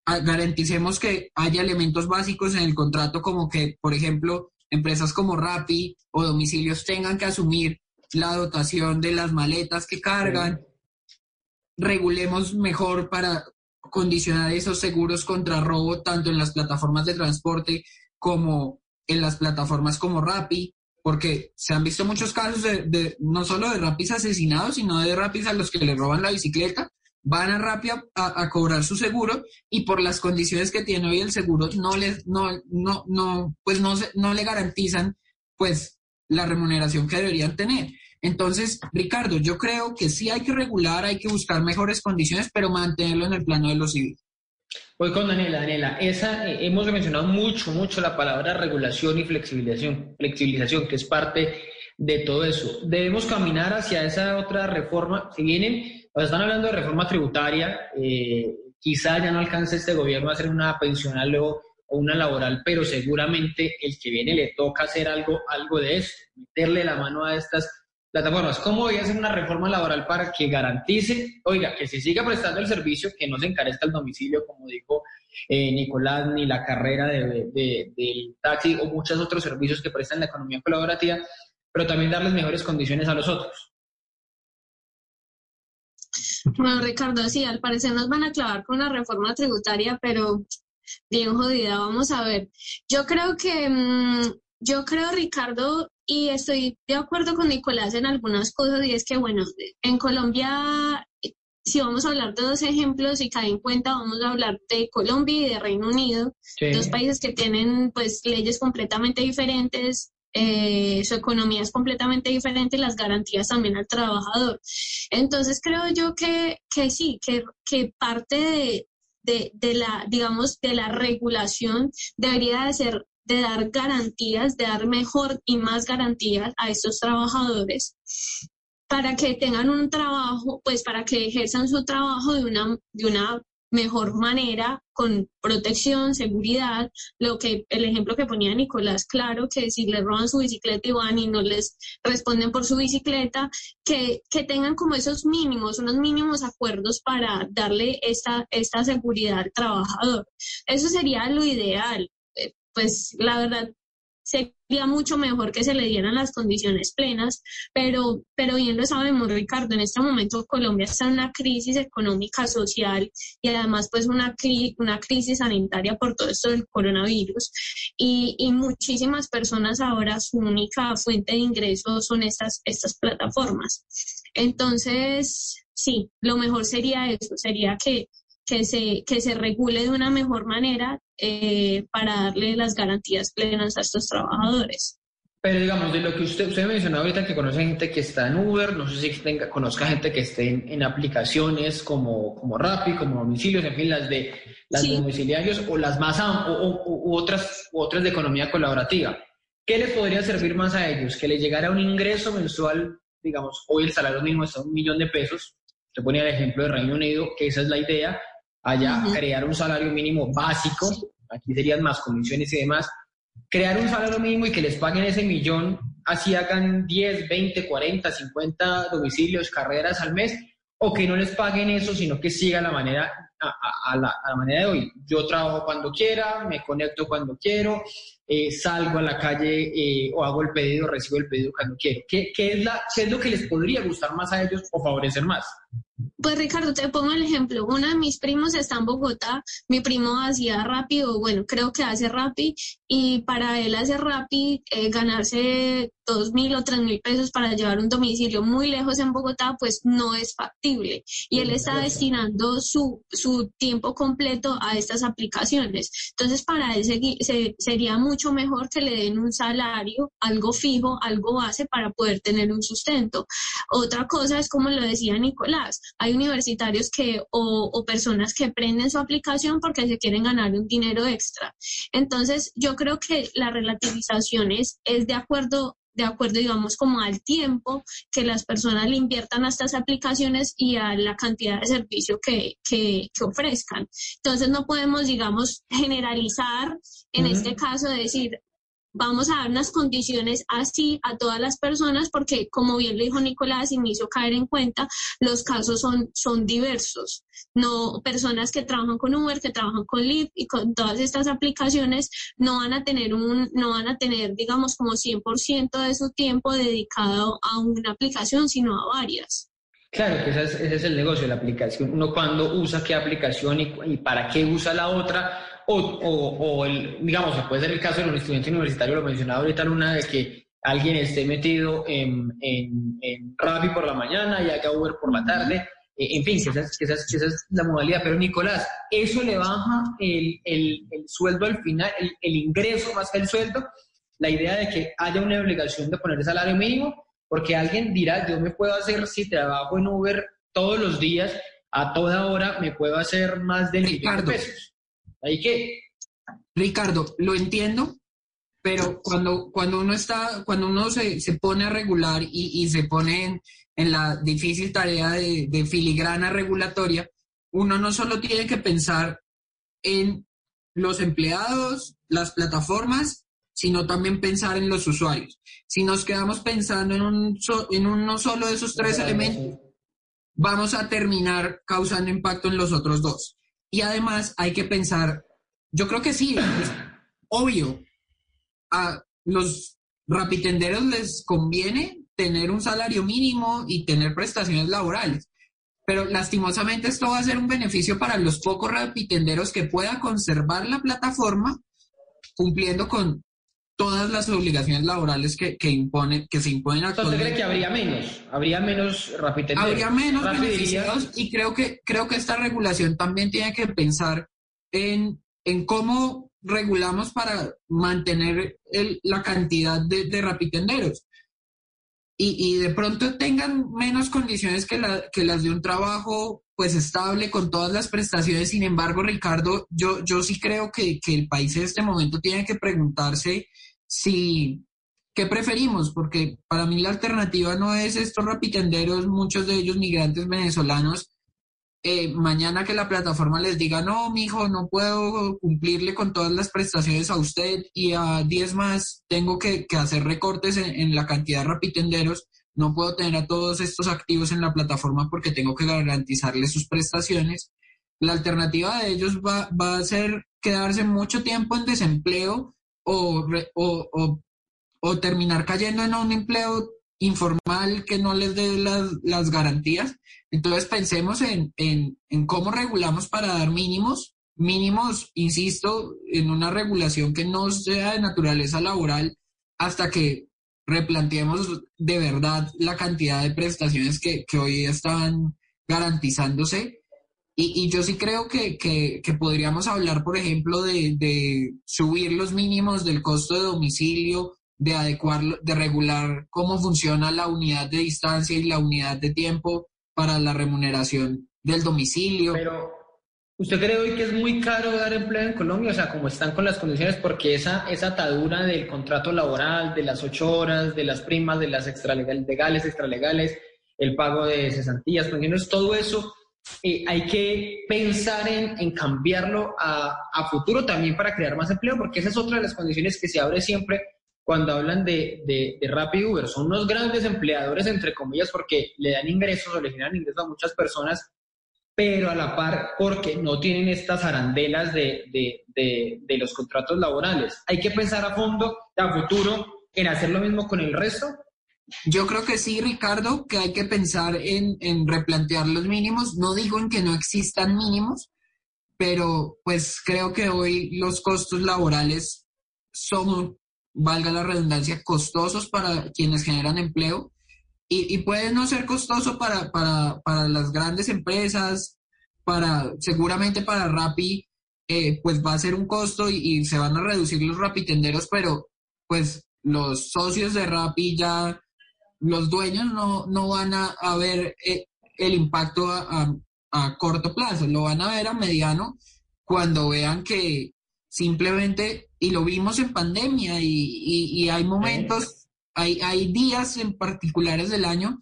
garanticemos que haya elementos básicos en el contrato como que, por ejemplo, empresas como Rappi o domicilios tengan que asumir la dotación de las maletas que cargan, regulemos mejor para condicionar esos seguros contra robo tanto en las plataformas de transporte como en las plataformas como Rappi, porque se han visto muchos casos de, de- no solo de Rappis asesinados, sino de Rappis a los que le roban la bicicleta, van a Rappi a, cobrar su seguro y por las condiciones que tiene hoy el seguro no les no no no pues no no le garantizan pues la remuneración que deberían tener. Entonces, Ricardo, yo creo que sí hay que regular, hay que buscar mejores condiciones, pero mantenerlo en el plano de lo civil. Voy con Daniela. Daniela, esa, eh, hemos mencionado mucho, mucho la palabra regulación y flexibilización, flexibilización, que es parte de todo eso. Debemos caminar hacia esa otra reforma. Si vienen, o sea, están hablando de reforma tributaria, eh, quizá ya no alcance este gobierno a hacer una pensional o, o una laboral, pero seguramente el que viene le toca hacer algo, algo de eso, meterle la mano a estas plataformas. ¿Cómo voy a hacer una reforma laboral para que garantice, oiga, que se siga prestando el servicio, que no se encarezca el domicilio, como dijo eh, Nicolás, ni la carrera de, de- del taxi o muchos otros servicios que prestan la economía colaborativa, pero también darles mejores condiciones a los otros? Bueno, Ricardo, sí, al parecer nos van a clavar con la reforma tributaria, pero bien jodida, vamos a ver. Yo creo que, mm, yo creo, Ricardo, y estoy de acuerdo con Nicolás en algunas cosas, y es que, bueno, en Colombia, eh, si vamos a hablar de dos ejemplos y cae en cuenta, vamos a hablar de Colombia y de Reino Unido, dos países que tienen, pues, leyes completamente diferentes. eh, su economía es completamente diferente y las garantías también al trabajador. Entonces creo yo que, que sí, que, que parte de, de, de la, digamos, de la regulación debería de ser de dar garantías, de dar mejor y más garantías a estos trabajadores para que tengan un trabajo, pues para que ejerzan su trabajo de una, de una mejor manera, con protección, seguridad, lo que el ejemplo que ponía Nicolás, claro, que si le roban su bicicleta y van y no les responden por su bicicleta, que, que tengan como esos mínimos, unos mínimos acuerdos para darle esta, esta seguridad al trabajador. Eso sería lo ideal. Pues la verdad, sería mucho mejor que se le dieran las condiciones plenas, pero, pero bien lo sabemos, Ricardo, en este momento Colombia está en una crisis económica, social y además pues una, una crisis sanitaria por todo esto del coronavirus y, y muchísimas personas ahora su única fuente de ingresos son estas, estas plataformas. Entonces, sí, lo mejor sería eso, sería que, que, se, que se regule de una mejor manera eh, para darle las garantías plenas a estos trabajadores. Pero digamos, de lo que usted, usted mencionó ahorita que conoce gente que está en Uber, no sé si tenga, conozca gente que esté en, en aplicaciones como, como Rappi, como domicilios, en fin, las de las Sí. domiciliarios o las más o, o- u otras u otras de economía colaborativa. ¿Qué les podría servir más a ellos? Que les llegara un ingreso mensual, digamos, hoy el salario mínimo está a un millón de pesos. Se ponía el ejemplo de Reino Unido, que esa es la idea, allá crear un salario mínimo básico, aquí serían más comisiones y demás, crear un salario mínimo y que les paguen ese millón, así hagan 10, 20, 40, 50 domicilios, carreras al mes, o que no les paguen eso, sino que siga la manera, a, a- a la, a la manera de hoy. Yo trabajo cuando quiera, me conecto cuando quiero, eh, salgo a la calle eh, o hago el pedido, recibo el pedido cuando quiero. ¿Qué, qué es la, ¿Qué es lo que les podría gustar más a ellos o favorecer más? Pues Ricardo, te pongo el ejemplo. Uno de mis primos está en Bogotá. Mi primo hacía rápido, bueno, creo que hace Rappi y para él hacer Rappi, eh, ganarse dos mil o tres mil pesos para llevar un domicilio muy lejos en Bogotá, pues no es factible. Y él está destinando su, su tiempo completo a estas aplicaciones. Entonces, para él segui- se- sería mucho mejor que le den un salario, algo fijo, algo base para poder tener un sustento. Otra cosa es como lo decía Nicolás, hay universitarios que o, o personas que prenden su aplicación porque se quieren ganar un dinero extra. Entonces, yo creo que la relativización es, es de acuerdo de acuerdo, digamos, como al tiempo que las personas le inviertan a estas aplicaciones y a la cantidad de servicio que, que, que ofrezcan. Entonces, no podemos, digamos, generalizar en este caso, decir, vamos a dar unas condiciones así a todas las personas porque, como bien lo dijo Nicolás y me hizo caer en cuenta, los casos son, son diversos. No, personas que trabajan con Uber, que trabajan con Lyft y con todas estas aplicaciones no van a tener un, no van a tener, digamos, como 100% de su tiempo dedicado a una aplicación, sino a varias. Claro, que ese es, ese es el negocio la aplicación. Uno cuando usa qué aplicación y, y para qué usa la otra, o, o, o el, digamos, puede ser el caso de un estudiante universitario, lo mencionaba ahorita Luna, de que alguien esté metido en, en, en Rappi por la mañana y haga Uber por la tarde. Eh, En fin, que esa, es, que, esa es, que esa es la modalidad. Pero Nicolás, ¿eso le baja el, el, el sueldo al final, el, el ingreso más que el sueldo? La idea de que haya una obligación de poner salario mínimo, porque alguien dirá, yo me puedo hacer, si trabajo en Uber todos los días, a toda hora, me puedo hacer más de Ricardo. pesos. ¿Ahí qué? Ricardo, lo entiendo, pero cuando, cuando uno está, cuando uno se, se pone a regular y, y se pone en, en la difícil tarea de, de filigrana regulatoria, uno no solo tiene que pensar en los empleados, las plataformas, sino también pensar en los usuarios. Si nos quedamos pensando en, un en uno solo de esos tres elementos, vamos a terminar causando impacto en los otros dos. Y además hay que pensar, yo creo que sí, es obvio, a los rapitenderos les conviene tener un salario mínimo y tener prestaciones laborales. Pero lastimosamente esto va a ser un beneficio para los pocos rapitenderos que puedan conservar la plataforma cumpliendo con todas las obligaciones laborales que, que, impone, que se imponen actualmente. ¿Usted cree que habría menos? ¿Habría menos rapitenderos? Habría menos beneficiados y creo que, creo que esta regulación también tiene que pensar en, en cómo regulamos para mantener el, la cantidad de, de rapitenderos. Y, y, de pronto tengan menos condiciones que, la, que las de un trabajo pues estable con todas las prestaciones. Sin embargo, Ricardo, yo, yo sí creo que, que el país en este momento tiene que preguntarse si, ¿qué preferimos? Porque para mí la alternativa no es estos rapitenderos, muchos de ellos migrantes venezolanos, eh, mañana que la plataforma les diga, no, mijo, no puedo cumplirle con todas las prestaciones a usted y a 10 más tengo que, hacer recortes en, la cantidad de rapitenderos, no puedo tener a todos estos activos en la plataforma porque tengo que garantizarles sus prestaciones. La alternativa de ellos va, va a ser quedarse mucho tiempo en desempleo o, o, o, terminar cayendo en un empleo informal que no les dé las, las garantías. Entonces pensemos en, en, en, cómo regulamos para dar mínimos, mínimos, insisto, en una regulación que no sea de naturaleza laboral hasta que replanteemos de verdad la cantidad de prestaciones que, que hoy están garantizándose y, yo sí creo que, podríamos hablar, por ejemplo, de, subir los mínimos del costo de domicilio, de adecuarlo, de regular cómo funciona la unidad de distancia y la unidad de tiempo para la remuneración del domicilio. Pero, ¿usted cree hoy que es muy caro dar empleo en Colombia? O sea, como están con las condiciones, porque esa, esa atadura del contrato laboral, de las ocho horas, de las primas, de las extralegales, extralegales, el pago de cesantías, pensiones, todo eso hay que pensar en, cambiarlo a, futuro también para crear más empleo, porque esa es otra de las condiciones que se abre siempre cuando hablan de, de, de Uber. Son unos grandes empleadores, entre comillas, porque le dan ingresos o le generan ingresos a muchas personas, pero a la par porque no tienen estas arandelas de, de, de los contratos laborales. Hay que pensar a fondo, a futuro, en hacer lo mismo con el resto yo creo que sí, Ricardo, que hay que pensar en, replantear los mínimos. No digo en que no existan mínimos, pero pues creo que hoy los costos laborales son, valga la redundancia, costosos para quienes generan empleo y, y puede no ser costoso para, para, las grandes empresas, para seguramente para Rappi, eh, pues va a ser un costo y, y, se van a reducir los rapitenderos, pero pues los socios de Rappi ya los dueños no, no van a, ver eh, el impacto a, corto plazo, lo van a ver a mediano cuando vean que simplemente, y lo vimos en pandemia, y, hay momentos, hay, hay días en particulares del año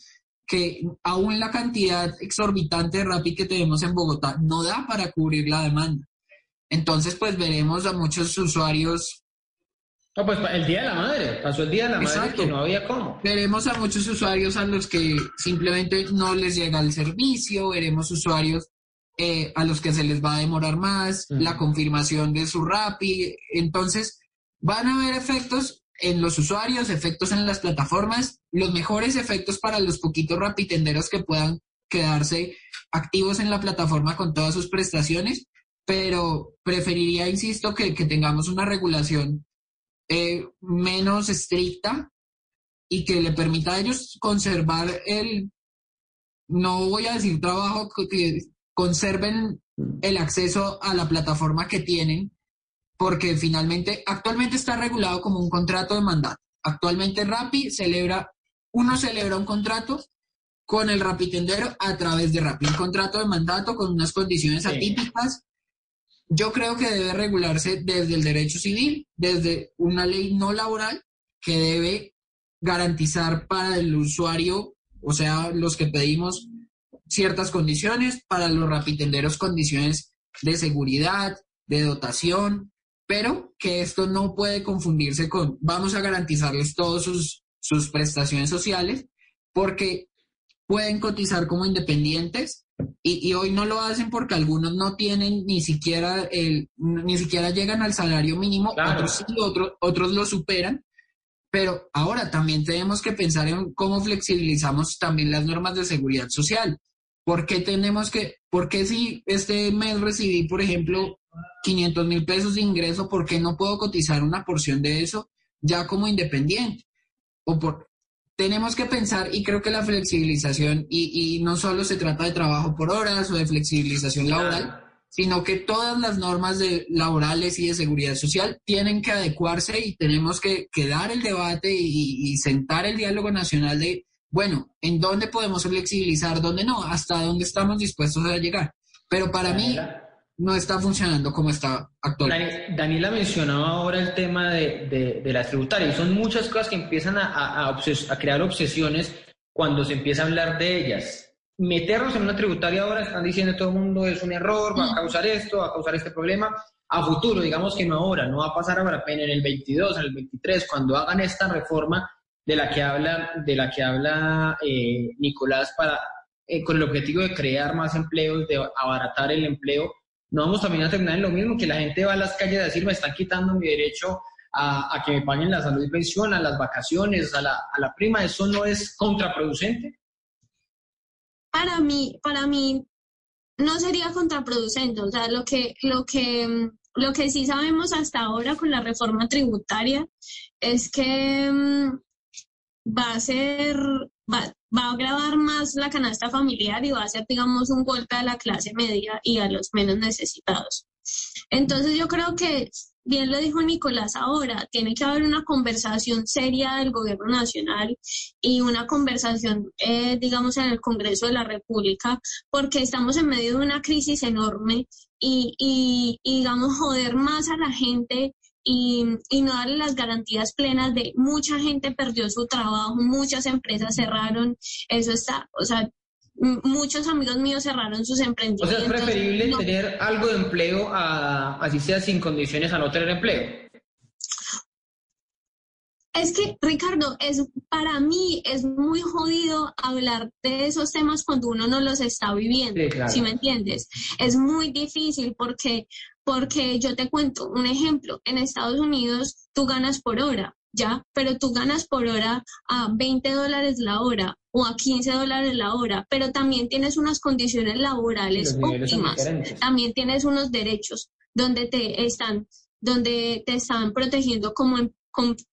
que aún la cantidad exorbitante de Rappi que tenemos en Bogotá no da para cubrir la demanda. Entonces, pues veremos a muchos usuarios no, pues el Día de la Madre, pasó el Día de la Madre que no había cómo. Veremos a muchos usuarios a los que simplemente no les llega el servicio, veremos usuarios eh, a los que se les va a demorar más, la confirmación de su RAPI. Entonces, van a haber efectos en los usuarios, efectos en las plataformas, los mejores efectos para los poquitos rapitenderos que puedan quedarse activos en la plataforma con todas sus prestaciones, pero preferiría, insisto, que, que tengamos una regulación eh, menos estricta y que le permita a ellos conservar el, no voy a decir trabajo, que conserven el acceso a la plataforma que tienen, porque finalmente actualmente está regulado como un contrato de mandato. Actualmente Rappi celebra, uno celebra un contrato con el Rapitendero a través de Rappi, un contrato de mandato con unas condiciones atípicas yo creo que debe regularse desde el derecho civil, desde una ley no laboral que debe garantizar para el usuario, o sea, los que pedimos ciertas condiciones, para los rapitenderos condiciones de seguridad, de dotación, pero que esto no puede confundirse con vamos a garantizarles todas sus, sus prestaciones sociales, porque pueden cotizar como independientes y, y, hoy no lo hacen porque algunos no tienen ni siquiera el, ni siquiera llegan al salario mínimo, otros sí, otros, otros lo superan. Pero ahora también tenemos que pensar en cómo flexibilizamos también las normas de seguridad social. ¿Por qué tenemos que, por qué si este mes recibí, por ejemplo, 500 mil pesos de ingreso, por qué no puedo cotizar una porción de eso ya como independiente? O por, tenemos que pensar, y creo que la flexibilización, y, y, no solo se trata de trabajo por horas o de flexibilización laboral, sino que todas las normas de, laborales y de seguridad social tienen que adecuarse y tenemos que, que dar el debate y, y, sentar el diálogo nacional de, bueno, ¿en dónde podemos flexibilizar, dónde no? ¿Hasta dónde estamos dispuestos a llegar? Pero para mí no está funcionando como está actualmente. Daniela mencionaba ahora el tema de, de, de las tributarias son muchas cosas que empiezan a, a, a, crear obsesiones cuando se empieza a hablar de ellas. Meternos en una tributaria ahora, están diciendo todo el mundo es un error, va a causar esto, va a causar este problema. A futuro, digamos que no ahora, no va a pasar ahora, en el 22, en el 23, cuando hagan esta reforma de la que habla, de la que habla eh, Nicolás para, eh, con el objetivo de crear más empleos, de abaratar el empleo, no vamos también a terminar en lo mismo, que la gente va a las calles a decir, me están quitando mi derecho a, a que me paguen la salud y pensión, a las vacaciones, a la, a la prima, ¿eso no es contraproducente? Para mí, para mí no sería contraproducente, o sea, lo que, lo que, lo que sí sabemos hasta ahora con la reforma tributaria es que mm, va a ser, va, a agravar más la canasta familiar y va a ser, digamos, un golpe a la clase media y a los menos necesitados. Entonces yo creo que, bien lo dijo Nicolás ahora, tiene que haber una conversación seria del gobierno nacional y una conversación, eh, digamos, en el Congreso de la República, porque estamos en medio de una crisis enorme y, y digamos, joder más a la gente y, y, no darle las garantías plenas de mucha gente perdió su trabajo, muchas empresas cerraron, eso está, o sea, muchos amigos míos cerraron sus emprendimientos. O sea, es preferible tener algo de empleo a, así sea sin condiciones a no tener empleo. Es que, Ricardo, es, para mí es muy jodido hablar de esos temas cuando uno no los está viviendo, sí, claro. ¿sí me entiendes? Es muy difícil porque, porque yo te cuento un ejemplo, en Estados Unidos tú ganas por hora, ¿ya? Pero tú ganas por hora a 20 dólares la hora o a 15 dólares la hora, pero también tienes unas condiciones laborales óptimas, también tienes unos derechos donde te están donde te están protegiendo como,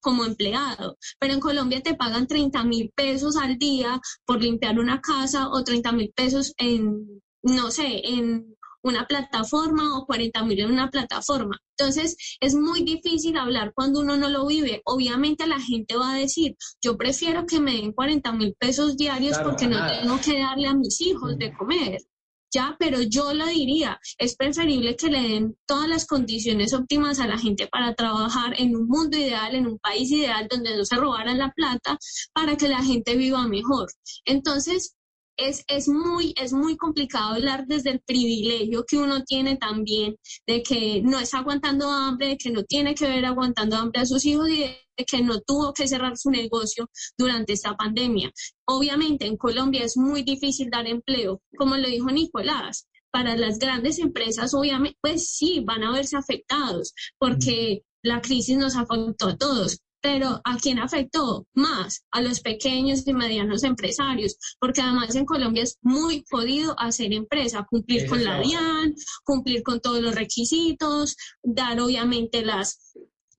como empleado. Pero en Colombia te pagan 30 mil pesos al día por limpiar una casa o 30 mil pesos en, no sé, en una plataforma o 40 mil en una plataforma. Entonces, es muy difícil hablar cuando uno no lo vive. Obviamente la gente va a decir, yo prefiero que me den 40 mil pesos diarios claro, porque no nada. tengo que darle a mis hijos de comer ya, pero yo lo diría, es preferible que le den todas las condiciones óptimas a la gente para trabajar en un mundo ideal, en un país ideal donde no se robaran la plata, para que la gente viva mejor. Entonces, es, es, muy, es muy complicado hablar desde el privilegio que uno tiene también de que no está aguantando hambre, de que no tiene que ver aguantando hambre a sus hijos y de que no tuvo que cerrar su negocio durante esta pandemia. Obviamente en Colombia es muy difícil dar empleo, como lo dijo Nicolás. Para las grandes empresas, obviamente, pues sí, van a verse afectados porque la crisis nos afectó a todos, pero ¿a quién afectó más? A los pequeños y medianos empresarios, porque además en Colombia es muy jodido hacer empresa, cumplir con la DIAN, cumplir con todos los requisitos, dar obviamente las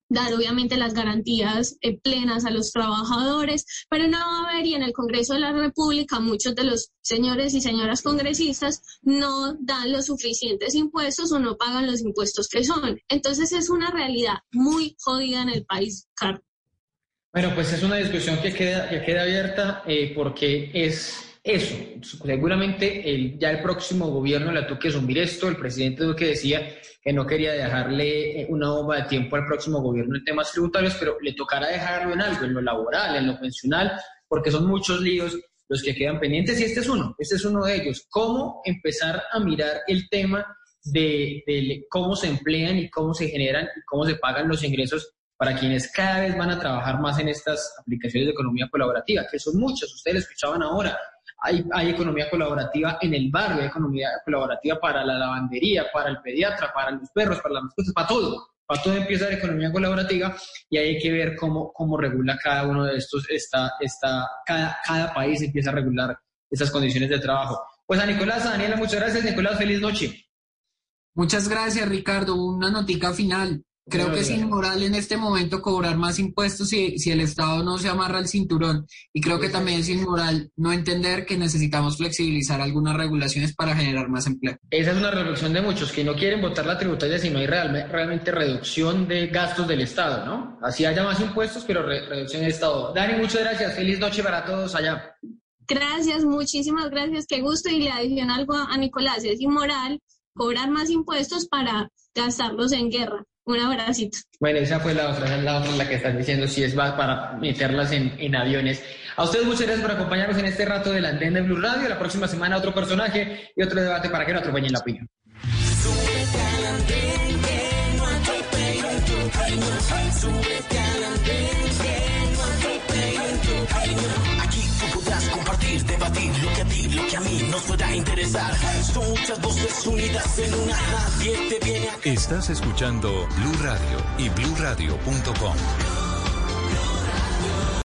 dar obviamente las garantías eh, plenas a los trabajadores, pero no va a haber y en el Congreso de la República muchos de los señores y señoras congresistas no dan los suficientes impuestos o no pagan los impuestos que son. Entonces es una realidad muy jodida en el país, Carlos. Bueno, pues es una discusión que queda, que queda abierta eh, porque es eso. Seguramente el, ya el próximo gobierno le tuvo que asumir esto. El presidente Duque decía que no quería dejarle eh, una bomba de tiempo al próximo gobierno en temas tributarios, pero le tocará dejarlo en algo, en lo laboral, en lo pensional, porque son muchos líos los que quedan pendientes y este es uno, este es uno de ellos. ¿Cómo empezar a mirar el tema de, de cómo se emplean y cómo se generan y cómo se pagan los ingresos para quienes cada vez van a trabajar más en estas aplicaciones de economía colaborativa, que son muchas, ustedes lo escuchaban ahora. Hay, economía colaborativa en el barrio, hay economía colaborativa para la lavandería, para el pediatra, para los perros, para las mascotas, para todo. Para todo empieza la economía colaborativa y hay que ver cómo, cómo regula cada uno de estos, cada, cada país empieza a regular esas condiciones de trabajo. Pues a Nicolás, a Daniela, muchas gracias. Nicolás, feliz noche. Muchas gracias, Ricardo. Una notica final. Creo que es inmoral en este momento cobrar más impuestos si, si el Estado no se amarra el cinturón. Y creo que también es inmoral no entender que necesitamos flexibilizar algunas regulaciones para generar más empleo. Esa es una reflexión de muchos que no quieren votar la tributaria si no hay realmente, realmente reducción de gastos del Estado, ¿no? Así haya más impuestos, pero re, reducción del Estado. Dani, muchas gracias. Feliz noche para todos allá. Gracias, muchísimas gracias. Qué gusto. Y le adiciono algo a Nicolás. Es inmoral cobrar más impuestos para gastarlos en guerra. Un abracito. Bueno, esa fue la otra, la otra la que están diciendo, si es para meterlas en, en, aviones. A ustedes muchas gracias por acompañarnos en este rato del Andén de Blue Radio. La próxima semana otro personaje y otro debate para que no atropellen la opinión. Compartir, debatir lo que a ti, lo que a mí nos pueda interesar. Son muchas voces unidas en una, nadie te viene a... Estás escuchando Blue Radio y bluradio.com.